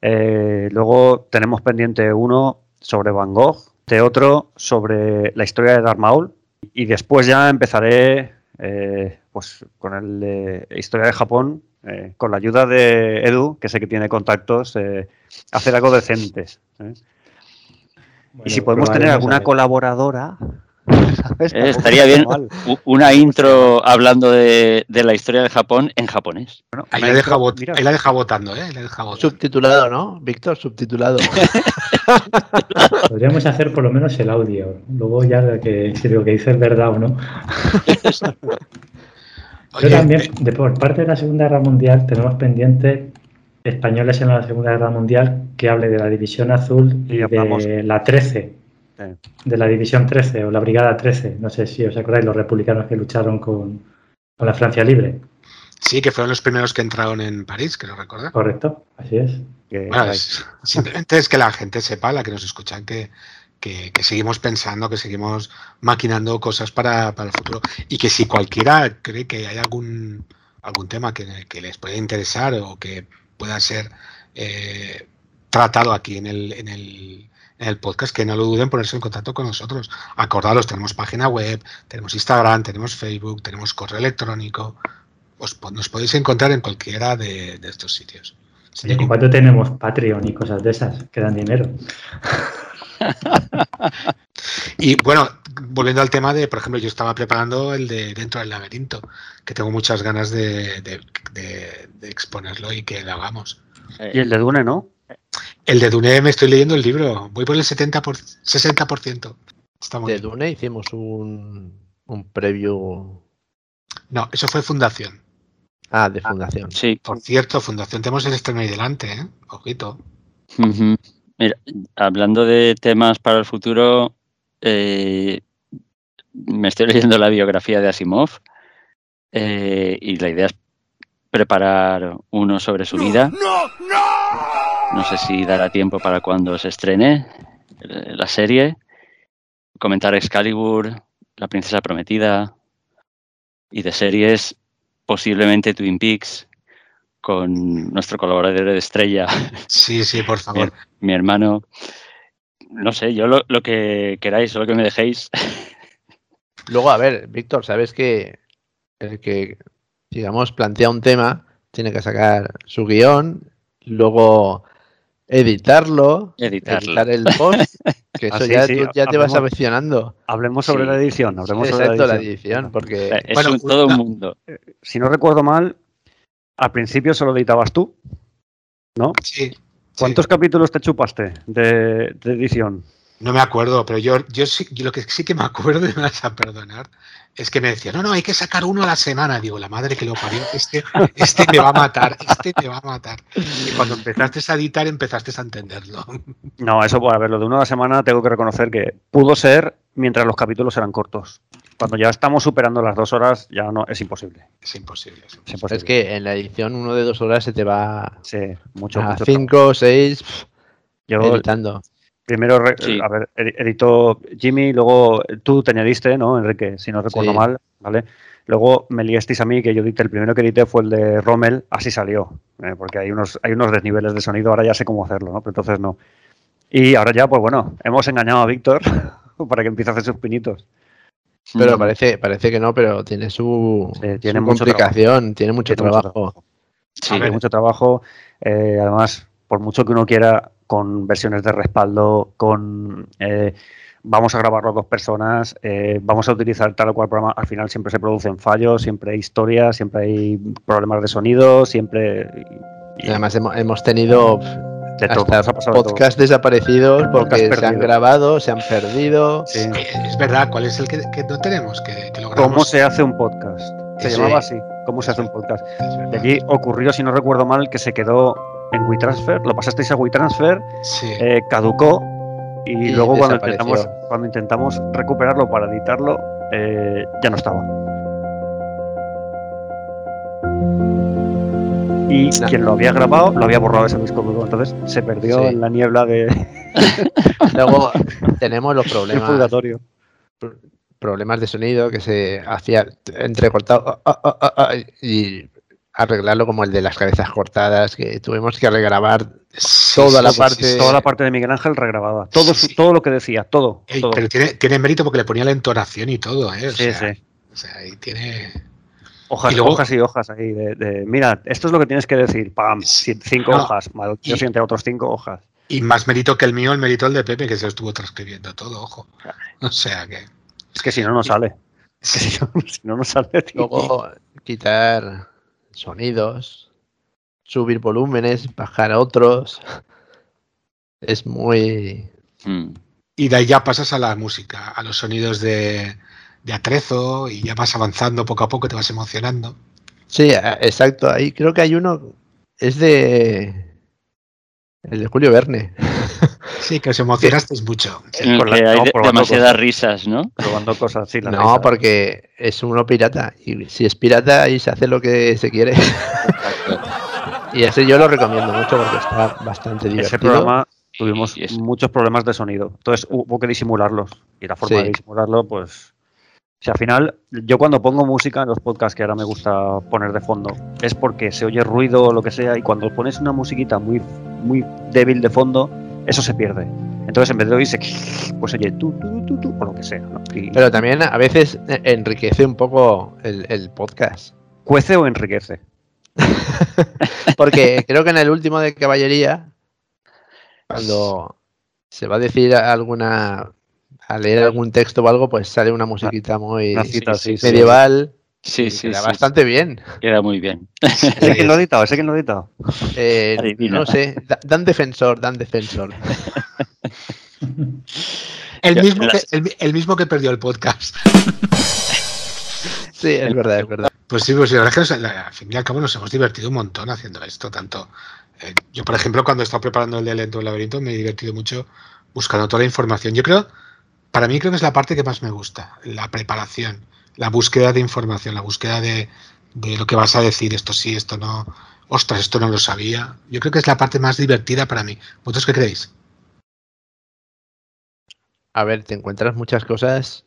Eh, luego tenemos pendiente uno sobre Van Gogh, de otro sobre la historia de Darth Maul. Y después ya empezaré eh, pues con el de historia de Japón, eh, con la ayuda de Edu, que sé que tiene contactos, eh, hacer algo decentes. y si podemos tener alguna colaboradora, ¿sabes? Eh, estaría bien una intro hablando de, de la historia de Japón en japonés. Bueno, Ahí la deja, ahí la deja votando, ¿eh? Ahí la deja votando. Subtitulado, ¿no? Víctor, subtitulado. Podríamos hacer por lo menos el audio. Luego ya que si lo que dice es verdad o no. Oye, Yo también, eh, de por parte de la Segunda Guerra Mundial, tenemos pendiente españoles en la Segunda Guerra Mundial que hable de la División Azul y de la 13, Sí. de la División 13 o la Brigada 13. No sé si os acordáis, los republicanos que lucharon con, con la Francia Libre. sí, que fueron los primeros que entraron en París, que lo recuerda. Correcto, así es. que- Bueno, es- simplemente es que la gente sepa, la que nos escuchan, que, que- que seguimos pensando, que seguimos maquinando cosas para, para el futuro. Y que si cualquiera cree que hay algún, algún tema que, que les pueda interesar o que pueda ser eh, tratado aquí en el, en, el, en el podcast, que no lo duden en ponerse en contacto con nosotros. Acordaros, tenemos página web, tenemos Instagram, tenemos Facebook, tenemos correo electrónico. Os, nos podéis encontrar en cualquiera de, de estos sitios. ¿Y cuánto tenemos Patreon y cosas de esas que dan dinero? Y bueno, volviendo al tema de, por ejemplo, yo estaba preparando el de Dentro del laberinto, que tengo muchas ganas de, de- de- de exponerlo y que lo hagamos. Y el de Dune, ¿no? El de Dune me estoy leyendo el libro, voy por el 70 por, 60%. Está muy De. Dune hicimos un, un preview. No, eso fue Fundación. Ah, de Fundación. sí. Por cierto, Fundación tenemos el estreno ahí delante, ¿eh? Ojito. Mira, hablando de temas para el futuro, eh, me estoy leyendo la biografía de Asimov eh, y la idea es preparar uno sobre su vida. No sé si dará tiempo para cuando se estrene eh, la serie. Comentar Excalibur, La Princesa Prometida y de series posiblemente Twin Peaks con nuestro colaborador de estrella Sí, sí, por favor. mi hermano. No sé, yo lo, lo que queráis, lo que me dejéis. Luego, a ver, Víctor, sabes que el que, digamos, plantea un tema tiene que sacar su guion, luego editarlo, Editarlo. editar el post, que eso Ah, sí, ya, sí, tú ya te vas aficionando. Hablemos sobre Sí. la edición. Hablemos sobre Exacto, la la edición. edición, porque Es Bueno, un- todo un mundo. Si no recuerdo mal, al principio solo editabas tú, ¿no? Sí. ¿Cuántos sí. capítulos te chupaste de, de edición? No me acuerdo, pero yo, yo, sí, yo lo que sí que me acuerdo, y me vas a perdonar, es que me decía, no, no, hay que sacar uno a la semana. Digo, la madre que lo parió, este, este me va a matar, este me va a matar. Y cuando empezaste a editar, empezaste a entenderlo. No, eso, bueno, a ver, lo de una a la semana tengo que reconocer que pudo ser mientras los capítulos eran cortos. Cuando ya estamos superando las dos horas, ya no, es imposible. Es imposible. es Es, imposible. es que en la edición uno de dos horas se te va Sí, mucho, a mucho cinco, seis, Yo editando. Primero, Sí. a ver, edi- editó Jimmy, luego tú te añadiste, ¿no, Enrique? Si no recuerdo Sí. mal, ¿vale? Luego me liasteis a mí, que yo edité, el primero que edité fue el de Rommel, así salió, ¿eh? porque hay unos, hay unos desniveles de sonido, ahora ya sé cómo hacerlo, ¿no? Pero entonces no. Y ahora ya, pues bueno, hemos engañado a Víctor para que empiece a hacer sus pinitos. Pero Mm. parece, parece que no, pero tiene su, Sí, tiene su mucho complicación, tiene mucho Tiene mucho trabajo. Sí, Hay mucho trabajo. eh, además, por mucho que uno quiera, con versiones de respaldo, con eh, vamos a grabarlo dos personas, eh, vamos a utilizar tal o cual programa, al final siempre se producen fallos, siempre hay historias, siempre hay problemas de sonido, siempre. y- Y además hemos, hemos tenido de todo, ha desaparecidos porque Podcast se han grabado, se han perdido. Sí. Eh, Es verdad, ¿cuál es el que, que no tenemos? Que, que lo ¿Cómo se hace un podcast? Se Sí. llamaba así. ¿Cómo se hace un podcast? De allí ocurrió, si no recuerdo mal, que se quedó en WeTransfer, lo pasasteis a WeTransfer Sí. eh, caducó y, Y luego cuando intentamos, cuando intentamos recuperarlo para editarlo, eh, ya no estaba. Y quien lo había grabado lo había borrado ese disco duro, entonces se perdió Sí. en la niebla de Luego tenemos los problemas, purgatorio. problemas de sonido que se hacía entrecortado ah, ah, ah, y arreglarlo como el de las cabezas cortadas, que tuvimos que regrabar Sí, toda sí, la sí, parte-. Toda la parte de Miguel Ángel regrabada. Todo, todo lo que decía, todo. Ey, todo. pero tiene, tiene mérito porque le ponía la entonación y todo, ¿eh? O Sí, sea, sí. O sea, ahí tiene. Hojas, Y luego- hojas y hojas ahí de, de, mira, esto es lo que tienes que decir. Pam, cinco No, hojas. Mal, Yo siguiente otros cinco hojas. Y más mérito que el mío, el mérito el de Pepe, que se lo estuvo transcribiendo todo, ojo. O sea que. Es que si no, no sale. Es que si no, si no, no sale, tío. Luego quitar sonidos, subir volúmenes, bajar otros. Es muy... Mm. Y de ahí ya pasas a la música, a los sonidos de, de atrezo y ya vas avanzando poco a poco, te vas emocionando. Sí, exacto. Ahí creo que hay uno. Es de. El de Julio Verne. Sí, que os emocionasteis mucho. Con la- que hay no, de- demasiadas cosas. risas, ¿no? Probando cosas así. No, porque es uno pirata. Y si es pirata, ahí se hace lo que se quiere. Y ese yo lo recomiendo mucho porque está bastante divertido. Ese programa tuvimos Y muchos problemas de sonido. Entonces hubo que disimularlos. Y la forma Sí. de disimularlo, pues. O sea, al final, yo cuando pongo música en los podcasts que ahora me gusta poner de fondo, es porque se oye ruido o lo que sea, y cuando pones una musiquita muy, muy débil de fondo, eso se pierde. Entonces, en vez de oírse, pues oye, tú, tú, tú, tú, o lo que sea. ¿no? Y Pero también a veces enriquece un poco el, el podcast. cuece o enriquece. Porque creo que en el último de caballería, cuando se va a decir alguna. a leer algún texto o algo, pues sale una musiquita muy Una cita así. sí. medieval. Sí, sí, queda sí, bastante bien. Queda muy bien. ¿Ese quién lo ha editado? ¿Ese quién lo ha editado? Eh, no sé, da- dan defensor, dan defensor. El mismo, que, el, el mismo que perdió el podcast. Sí, es verdad, es verdad. Pues sí, pues sí, la verdad es que al fin y al cabo nos hemos divertido un montón haciendo esto. Tanto eh, yo, por ejemplo, cuando he estado preparando el de Lento del Laberinto, me he divertido mucho buscando toda la información. Yo creo, para mí creo que es la parte que más me gusta, la preparación, la búsqueda de información, la búsqueda de, lo que vas a decir, esto sí, esto no, ostras, esto no lo sabía. Yo creo que es la parte más divertida para mí. ¿Vosotros qué creéis? A ver, te encuentras muchas cosas,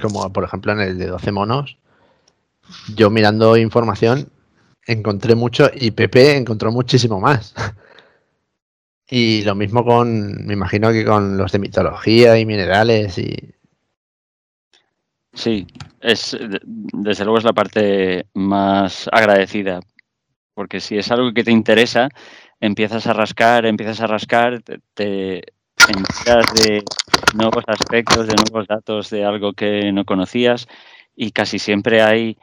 como por ejemplo en el de 12 monos. Yo mirando información encontré mucho y Pepe encontró muchísimo más. Y lo mismo con, me imagino que con los de mitología y minerales y... Sí, es de- desde luego es la parte más agradecida, porque si es algo que te interesa, empiezas a rascar, empiezas a rascar, te, te enteras de nuevos aspectos, de nuevos datos de algo que no conocías y casi siempre hay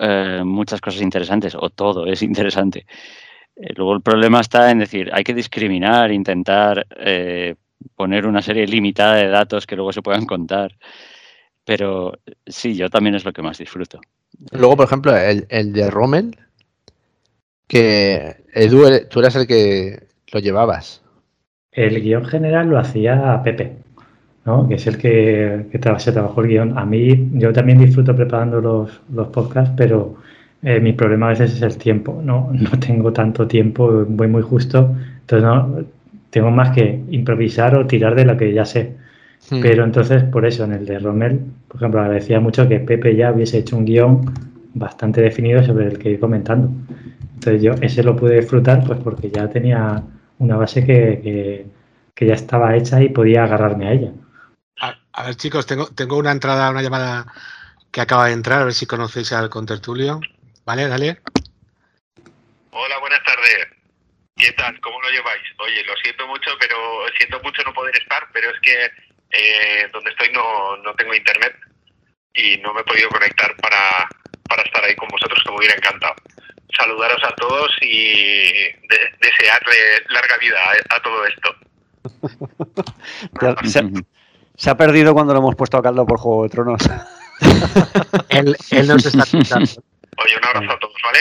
eh, muchas cosas interesantes o todo es interesante. Eh, luego el problema está en decir, hay que discriminar, intentar eh, poner una serie limitada de datos que luego se puedan contar. Pero sí, yo también es lo que más disfruto. Luego, por ejemplo, el, el de Rommel, que Edu, tú eras el que lo llevabas. El guion general lo hacía Pepe, ¿no? que es el que, que tra- se trabajó el guion. A mí, yo también disfruto preparando los, los podcasts, pero eh, mi problema a veces es el tiempo. ¿no? no tengo tanto tiempo, voy muy justo, entonces no, tengo más que improvisar o tirar de lo que ya sé. Hmm. Pero entonces, por eso, en el de Rommel, por ejemplo, agradecía mucho que Pepe ya hubiese hecho un guion bastante definido sobre el que ir comentando. Entonces yo ese lo pude disfrutar pues porque ya tenía una base que, que- que ya estaba hecha y podía agarrarme a ella. A, a ver, chicos, tengo, tengo una entrada, una llamada que acaba de entrar, a ver si conocéis al contertulio. Vale, dale. Hola, buenas tardes. ¿Qué tal? ¿Cómo lo lleváis? Oye, lo siento mucho, pero siento mucho no poder estar, pero es que eh, donde estoy no, no tengo internet y no me he podido conectar para, para estar ahí con vosotros, que me hubiera encantado. Saludaros a todos y de- desearle larga vida a, a todo esto. Se, se ha perdido cuando lo hemos puesto a caldo por Juego de Tronos. Él, él nos está escuchando. Oye, un abrazo a todos, ¿vale?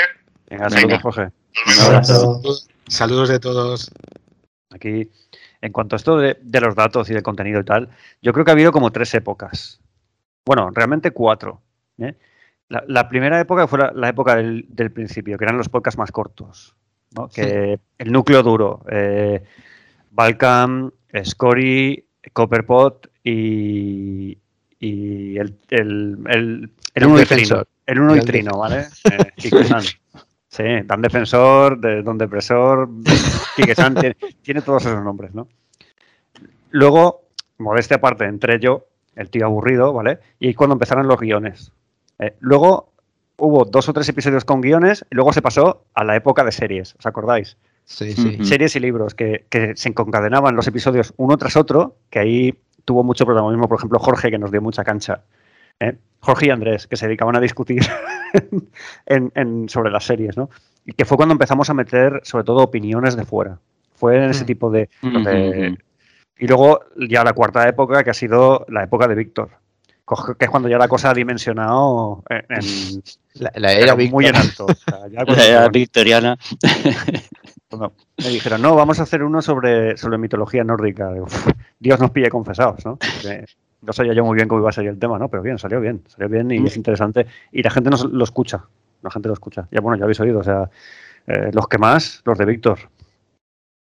Venga, Venga. saludos, Jorge. Nos Un abrazo. Saludos de todos. Aquí, en cuanto a esto de, de los datos y del contenido y tal, yo creo que ha habido como tres épocas. Bueno, realmente cuatro. ¿eh? La, la primera época fue la, la época del, del principio, que eran los podcasts más cortos. ¿no? Que el núcleo duro, eh, Balcam, Scory, Copperpot y, y el, el, el, el uno y trino. El uno y trino, ¿vale? Eh. Sí, Dan Defensor, de Don Depresor, Quique San, tiene, tiene todos esos nombres, ¿no? Luego, modestia aparte, entré yo, el tío aburrido, ¿vale? Y ahí cuando empezaron los guiones. Eh, luego hubo dos o tres episodios con guiones y luego se pasó a la época de series, ¿os acordáis? Sí, sí. Series y libros que, que se concadenaban los episodios uno tras otro, que ahí tuvo mucho protagonismo, por ejemplo, Jorge, que nos dio mucha cancha ¿eh? Jorge y Andrés, que se dedicaban a discutir en- en- sobre las series, ¿no? Y que fue cuando empezamos a meter, sobre todo, opiniones de fuera. Fue en ese Mm. tipo de, de- ujú. Y luego ya la cuarta época, que ha sido la época de Víctor, que es cuando ya la cosa ha dimensionado en, en- La, la era muy en alto. O sea, ya cuando- La era victoriana. cuando me dijeron, no, vamos a hacer uno sobre, sobre mitología nórdica. Digo, "Uf, Dios nos pille confesados, ¿no? Porque no sabía yo muy bien cómo iba a salir el tema, ¿no? Pero bien, salió bien, salió bien y es interesante. Y la gente nos, lo escucha, la gente lo escucha. Ya, bueno, ya habéis oído, o sea, eh, los que más, los de Víctor.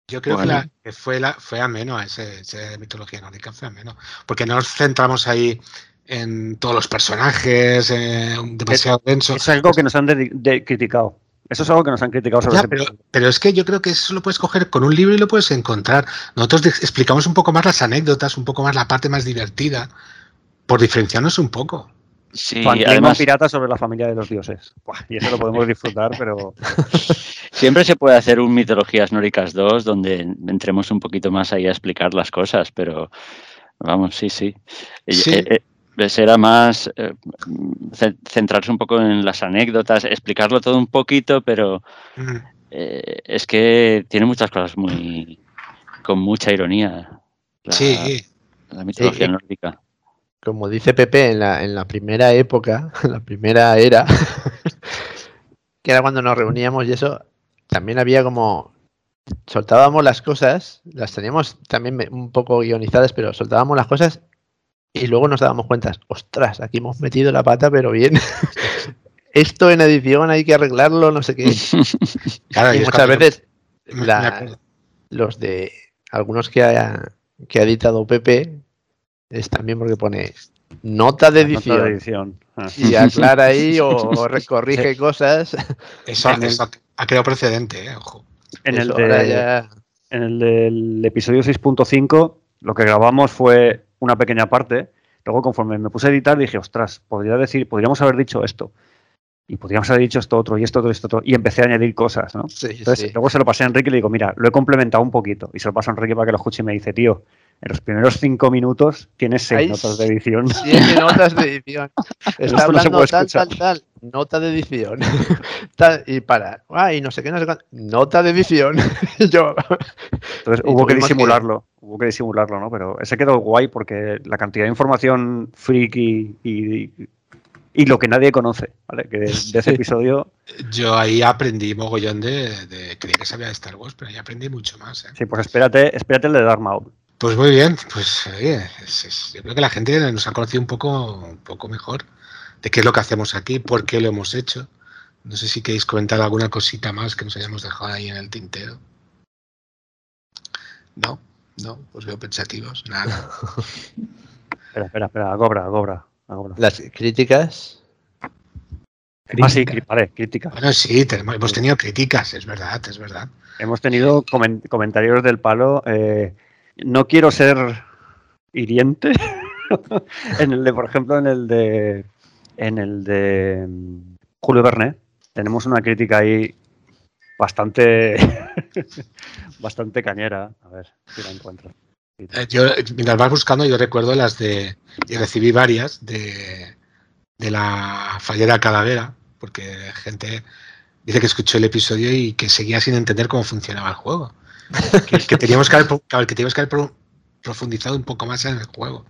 Yo creo Bueno. que, la- que fue, la, fue ameno ese, ese de mitología nórdica, fue ameno. Porque no nos centramos ahí en todos los personajes, eh, demasiado denso. Es algo que nos han de- criticado. Eso es algo que nos han criticado sobre Ya, pero, pero es que yo creo que eso lo puedes coger con un libro y lo puedes encontrar. Nosotros explicamos un poco más las anécdotas, un poco más la parte más divertida, por diferenciarnos un poco. Sí, además pirata sobre la familia de los dioses. Buah, y eso lo podemos disfrutar, pero siempre se puede hacer un Mitologías Nórdicas 2 donde entremos un poquito más ahí a explicar las cosas, pero vamos, sí, sí. Sí. eh, eh, será más eh, ce- centrarse un poco en las anécdotas, explicarlo todo un poquito, pero Mm. eh, es que tiene muchas cosas muy con mucha ironía. La, Sí, la mitología Sí, nórdica. Como dice Pepe, en la, en la primera época, en la primera era, que era cuando nos reuníamos y eso, también había como. Soltábamos las cosas, las teníamos también un poco guionizadas, pero soltábamos las cosas y luego nos dábamos cuenta, ostras, aquí hemos metido la pata, pero bien. Esto en edición hay que arreglarlo, no sé qué. claro, y muchas veces la- los de algunos que ha, que ha editado Pepe es también porque pone nota de la nota edición de edición. Ah. y aclara ahí o, o recorrige cosas. Eso, En el- eso ha creado precedente, eh, ojo. En el de- ya- En el del episodio 6.5, lo que grabamos fue una pequeña parte. Luego, conforme me puse a editar, dije, ostras, podría decir, podríamos haber dicho esto. Y podríamos haber dicho esto otro, y esto otro, y esto otro. Y empecé a añadir cosas, ¿no? sí, Entonces, sí. luego se lo pasé a Enrique y le digo, mira, lo he complementado un poquito. Y se lo paso a Enrique para que lo escuche y me dice, tío, en los primeros cinco minutos tienes seis Hay notas de edición. Siete notas de edición. Está no hablando puede tal, escuchar. tal, tal. Nota de edición. Tal, y para. Ay, no sé qué, no sé cuánto. Nota de edición. Yo. Entonces Y hubo que disimularlo, hubo que disimularlo, ¿no? Pero ese quedó guay porque la cantidad de información friki y, y lo que nadie conoce, ¿vale? Que de, de ese episodio, Yo ahí aprendí mogollón de, de- Creía que sabía de Star Wars, pero ahí aprendí mucho más. eh. sí, pues espérate, espérate el de Darth Maul. Pues muy bien, pues oye, es- es- yo creo que la gente nos ha conocido un poco, un poco mejor de qué es lo que hacemos aquí, por qué lo hemos hecho. No sé si queréis comentar alguna cosita más que nos hayamos dejado ahí en el tintero. No, no, os veo pensativos, nada. Espera, espera, espera, Agobra, Agobra, Agobra. Las críticas. Ah, sí, vale, crítica. Bueno, sí, tenemos, hemos tenido críticas, es verdad, es verdad. Hemos tenido comen- comentarios del palo. eh, no quiero ser hiriente. en el de, por ejemplo, en el de. En el de mm, Julio Verne. Tenemos una crítica ahí bastante. bastante cañera. A ver si la encuentro. Eh, Yo, mientras vas buscando, yo recuerdo las de. Y recibí varias de, de la fallera calavera, porque gente dice que escuchó el episodio y que seguía sin entender cómo funcionaba el juego. Que, que teníamos que haber, que teníamos que haber pro- profundizado un poco más en el juego.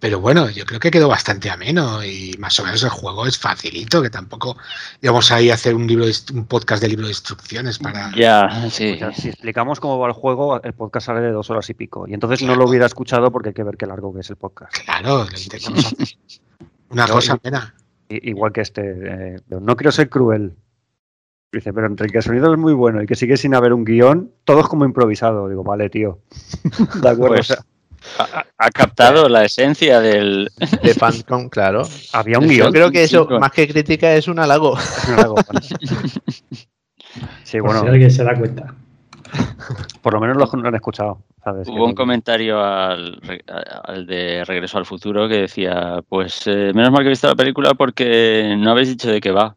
Pero bueno, yo creo que quedó bastante ameno y más o menos el juego es facilito, que tampoco íbamos ahí a hacer un libro un podcast de libro de instrucciones para. Ya, sí. O sea, si explicamos cómo va el juego, el podcast sale de dos horas y pico. Y entonces no lo hubiera escuchado porque hay que ver qué largo que es el podcast. Claro, lo intentamos hacer. Una No, cosa amena. I- Igual que este. eh, no quiero ser cruel. Dice, pero entre que el sonido es muy bueno y que sigue sin haber un guion, todo es como improvisado. Digo, vale, tío. De acuerdo. Pues, Ha, captado la esencia del. De Fancom, claro. había un Yo guion. creo que eso, más que crítica, es un halago. Algo, vale. Sí, Por bueno, si alguien se da cuenta. por lo menos lo, lo han escuchado. Hubo un comentario al de Regreso al Futuro que decía, pues eh, menos mal que he visto la película porque no habéis dicho de qué va.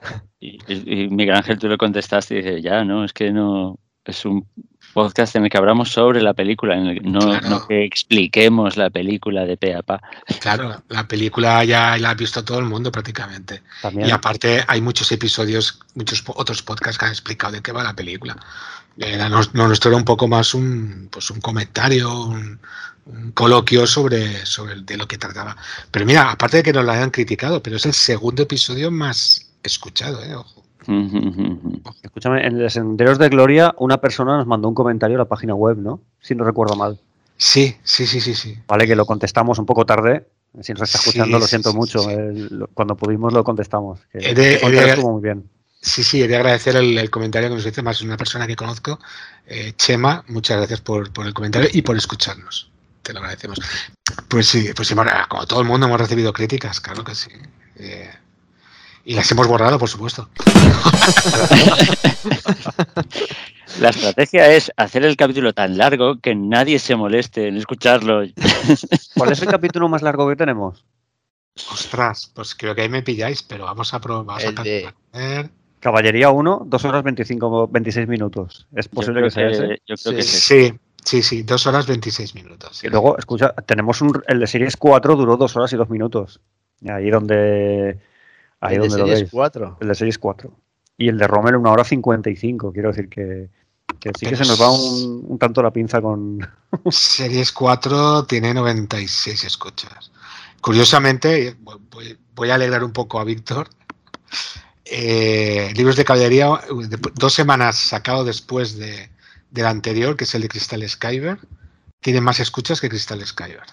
Y, Miguel Ángel tú le contestaste y dices, ya, no, es que no, es un podcast en el que hablamos sobre la película, en el, no, Claro. no que expliquemos la película de pe a pa. Claro, la película ya la ha visto todo el mundo prácticamente. También. Y aparte hay muchos episodios, muchos otros podcasts que han explicado de qué va la película. Era, no, no, nuestro era un poco más un, pues un comentario, un, un coloquio sobre, sobre de lo que trataba. Pero mira, aparte de que nos lo hayan criticado, pero es el segundo episodio más escuchado, ¿eh? Ojo. Escúchame, en el Senderos de Gloria, una persona nos mandó un comentario a la página web, ¿no? Si no recuerdo mal. Sí, sí, sí, sí, sí. Vale, que lo contestamos un poco tarde. Si nos está Sí, escuchando, lo sí, siento sí, mucho. sí. eh, cuando pudimos lo contestamos. Que He de- he estuvo muy bien. Sí, sí, he de agradecer el, el comentario que nos dice, más una persona que conozco, eh, Chema, muchas gracias por, por el comentario y por escucharnos. Te lo agradecemos. Pues sí, pues hemos- como todo el mundo hemos recibido críticas, claro que sí. Eh, y las hemos borrado, por supuesto. La estrategia es hacer el capítulo tan largo que nadie se moleste en escucharlo. ¿Cuál es el capítulo más largo que tenemos? Ostras, pues creo que ahí me pilláis, pero vamos a probar. El de- Caballería 1, 2 horas 25, 26 minutos. Es posible que sea ese. yo creo Sí. que sí. Sí, sí, sí, dos horas 26 minutos. sí. Y luego, escucha, tenemos un, el de Series 4 duró 2 horas y 2 minutos. Y Ahí donde, ahí El de lo series veis. 4. El de Series 4. Y el de Rommel una hora 55. Quiero decir que, que sí que se nos va un, un tanto la pinza con... Series 4 tiene 96 escuchas. Curiosamente, voy, voy a alegrar un poco a Víctor. Eh, libros de caballería, dos semanas sacado después de, del anterior, que es el de Crystal Skyver, tiene más escuchas que Crystal Skyver.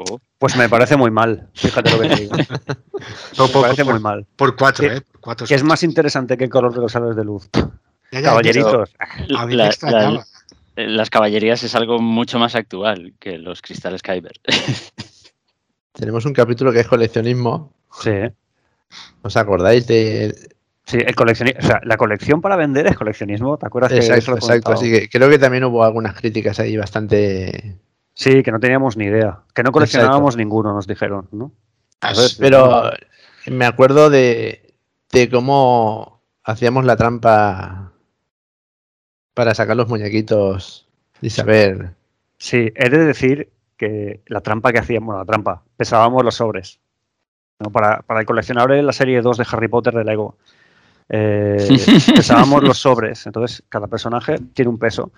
Oh, Pues me parece muy mal. Fíjate lo que te digo. Me Por, parece por- muy mal. por cuatro, Que- ¿eh? Por cuatro Que es más interesante que el color de los aros de luz. Ya, ya, Caballeritos. pero A mí la- me extrañaba. la- las caballerías es algo mucho más actual que los cristales Kyber. Tenemos un capítulo que es coleccionismo. Sí. ¿Os acordáis de...? Sí, el coleccionismo, o sea, la colección para vender es coleccionismo, ¿te acuerdas que eso Exacto, lo exacto. Así que creo que también hubo algunas críticas ahí bastante... Sí, que no teníamos ni idea. Que no coleccionábamos ninguno, nos dijeron, ¿no? Pero me acuerdo de, de cómo hacíamos la trampa para sacar los muñequitos y saber... Sí, he de decir que la trampa que hacíamos, bueno, la trampa, pesábamos los sobres. ¿no? Para, para el coleccionable la serie 2 de Harry Potter de Lego. eh, pesábamos los sobres, entonces cada personaje tiene un peso.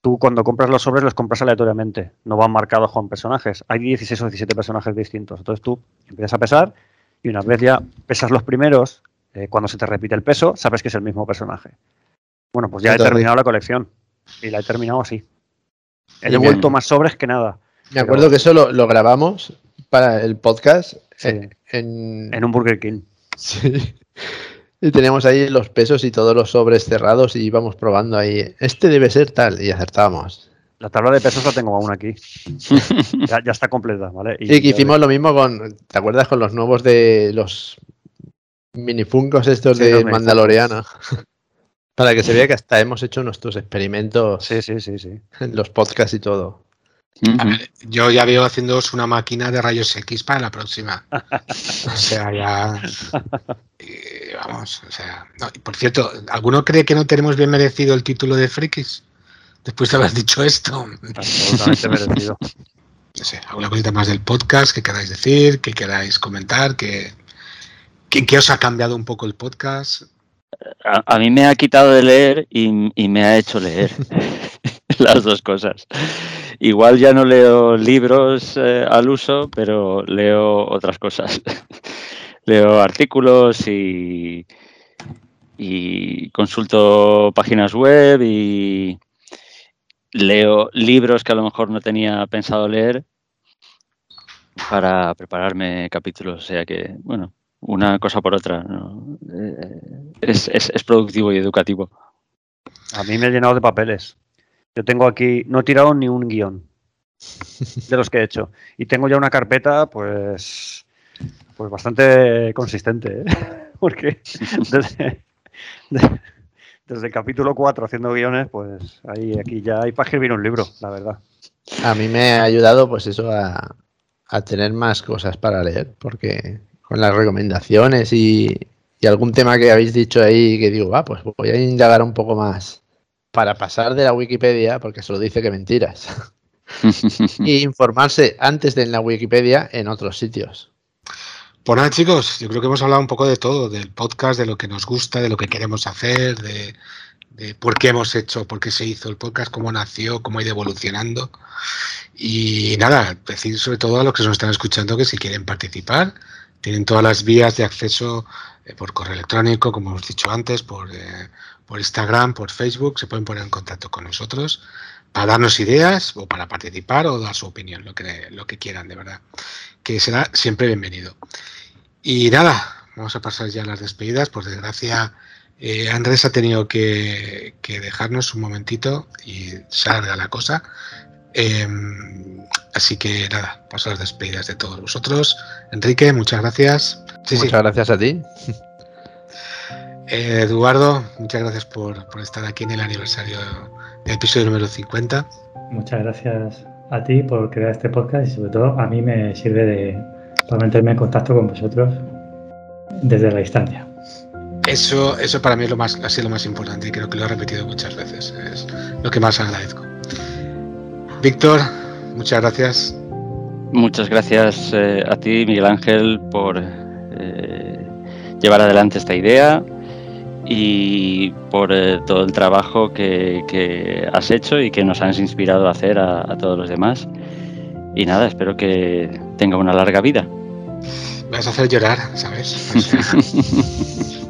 Tú cuando compras los sobres los compras aleatoriamente, no van marcados con personajes. Hay 16 o 17 personajes distintos. Entonces tú empiezas a pesar y una vez ya pesas los primeros, eh, cuando se te repite el peso, sabes que es el mismo personaje. Bueno, pues ya he terminado la colección y la he terminado así. He devuelto más sobres que nada. Me Pero- acuerdo que eso lo, lo grabamos para el podcast Sí. en, en- En un Burger King. Sí. Y teníamos ahí los pesos y todos los sobres cerrados y íbamos probando ahí. Este debe ser tal y acertábamos. La tabla de pesos la tengo aún aquí. Ya, ya está completa, ¿vale? Y que hicimos lo mismo con, ¿te acuerdas? Con los nuevos de los minifuncos estos Sí, de minifuncos. Mandaloriana. Para que se vea que hasta hemos hecho nuestros experimentos Sí, sí, sí, sí. en los podcasts y todo. Yo ya veo haciéndoos una máquina de rayos X para la próxima. O sea, ya. eh, vamos, o sea. no, y por cierto, ¿alguno cree que no tenemos bien merecido el título de Frikis? Después de haber dicho esto. Absolutamente merecido. No sé, alguna cosita más del podcast que queráis decir, que queráis comentar, que. que- que os ha cambiado un poco el podcast? A, a mí me ha quitado de leer y, y me ha hecho leer. Las dos cosas. Igual ya no leo libros eh, al uso, pero leo otras cosas. leo artículos y, y consulto páginas web y leo libros que a lo mejor no tenía pensado leer para prepararme capítulos. O sea que, bueno, una cosa por otra. ¿no? Eh, es, es- es productivo y educativo. A mí me he llenado de papeles. Yo tengo aquí, no he tirado ni un guion de los que he hecho. Y tengo ya una carpeta, pues, pues bastante consistente, ¿eh? Porque desde, de- desde el capítulo 4 haciendo guiones, pues ahí, aquí ya hay para escribir un libro, la verdad. A mí me ha ayudado, pues eso, a, a tener más cosas para leer, porque con las recomendaciones y, y algún tema que habéis dicho ahí que digo, va, pues voy a indagar un poco más para pasar de la Wikipedia, porque se lo dice que mentiras, e informarse antes de en la Wikipedia en otros sitios. Pues nada, chicos, yo creo que hemos hablado un poco de todo, del podcast, de lo que nos gusta, de lo que queremos hacer, de, de por qué hemos hecho, por qué se hizo el podcast, cómo nació, cómo ha ido evolucionando. Y nada, decir sobre todo a los que nos están escuchando que si quieren participar, tienen todas las vías de acceso eh, por correo electrónico, como hemos dicho antes, por, eh, por Instagram, por Facebook, se pueden poner en contacto con nosotros para darnos ideas o para participar o dar su opinión, lo que, lo que quieran, de verdad, que será siempre bienvenido. Y nada, vamos a pasar ya a las despedidas. Por desgracia, eh, Andrés ha tenido que, que, dejarnos un momentito y salga la cosa. Eh, así que nada, paso a las despedidas de todos vosotros. Enrique, muchas gracias. Sí, muchas sí. gracias a ti. Eh, Eduardo, muchas gracias por, por, estar aquí en el aniversario del episodio número 50. Muchas gracias a ti por crear este podcast y sobre todo a mí me sirve de, para meterme en contacto con vosotros desde la distancia. Eso, eso para mí es lo más, ha sido lo más importante y creo que lo he repetido muchas veces. Es lo que más agradezco. Víctor, muchas gracias. Muchas gracias eh, a ti, Miguel Ángel, por eh, llevar adelante esta idea y por eh, todo el trabajo que, que, has hecho y que nos has inspirado a hacer a, a, todos los demás. Y nada, espero que tenga una larga vida. Me vas a hacer llorar, ¿sabes?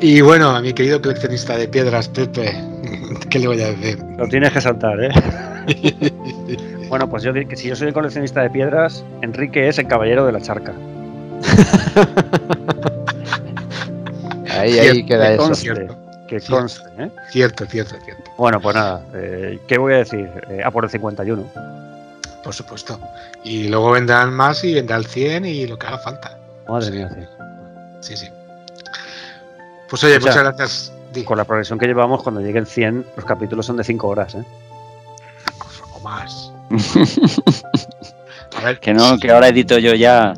y bueno, a mi querido coleccionista de piedras, Pepe, ¿qué le voy a decir? Lo tienes que saltar, ¿eh? bueno, pues yo que si yo soy el coleccionista de piedras, Enrique es el caballero de la charca. Ahí, ahí queda que eso. Conste, que conste, ¿eh? Cierto, cierto, cierto. Bueno, pues nada, eh, ¿qué voy a decir? Eh, a por el 51. Por supuesto. Y luego vendrán más y vendrá el 100 y lo que haga falta. Madre mía, sí. Sí, sí. Pues oye, o sea, muchas gracias. Di. Con la progresión que llevamos, cuando llegue el 100, los capítulos son de 5 horas, ¿eh? Más. A ver, que no, que ahora edito yo ya.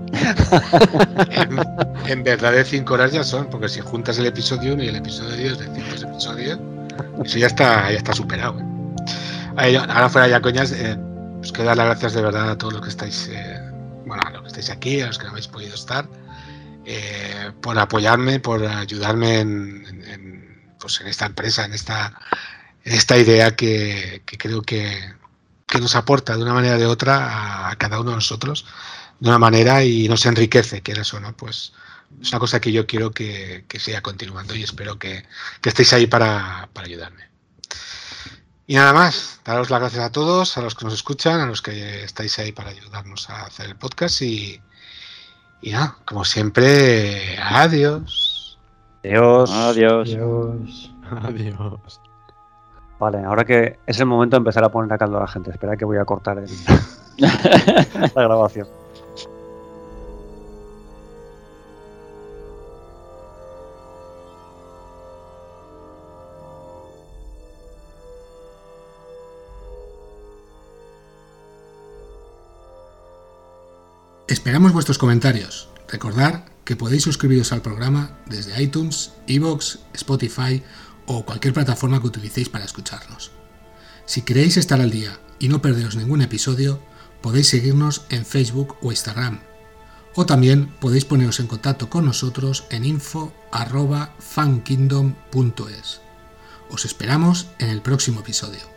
en, en, verdad de 5 horas ya son, porque si juntas el episodio 1 y el episodio 10 de 5 episodios, eso ya está, ya está superado. ¿eh? Ahora fuera ya coñas, eh, os quiero dar las gracias de verdad a todos los que estáis, eh, bueno, a los que estáis aquí, a los que no habéis podido estar, eh, por apoyarme, por ayudarme en, en, en, pues en esta empresa, en esta, en esta idea que, que creo que, que nos aporta de una manera o de otra a, cada uno de nosotros, de una manera y nos enriquece, que eso, ¿no? Pues es una cosa que yo quiero que, que siga continuando y espero que, que estéis ahí para, para, ayudarme. Y nada más, daros las gracias a todos, a los que nos escuchan, a los que estáis ahí para ayudarnos a hacer el podcast y, y nada, como siempre, adiós. Adiós. Adiós. Adiós. Adiós. Vale, ahora que es el momento de empezar a poner a caldo a la gente. Espera que voy a cortar el... la grabación. Esperamos vuestros comentarios. Recordad que podéis suscribiros al programa desde iTunes, Evox, Spotify o cualquier plataforma que utilicéis para escucharnos. Si queréis estar al día y no perderos ningún episodio, podéis seguirnos en Facebook o Instagram. O también podéis poneros en contacto con nosotros en info.fankingdom.es. Os esperamos en el próximo episodio.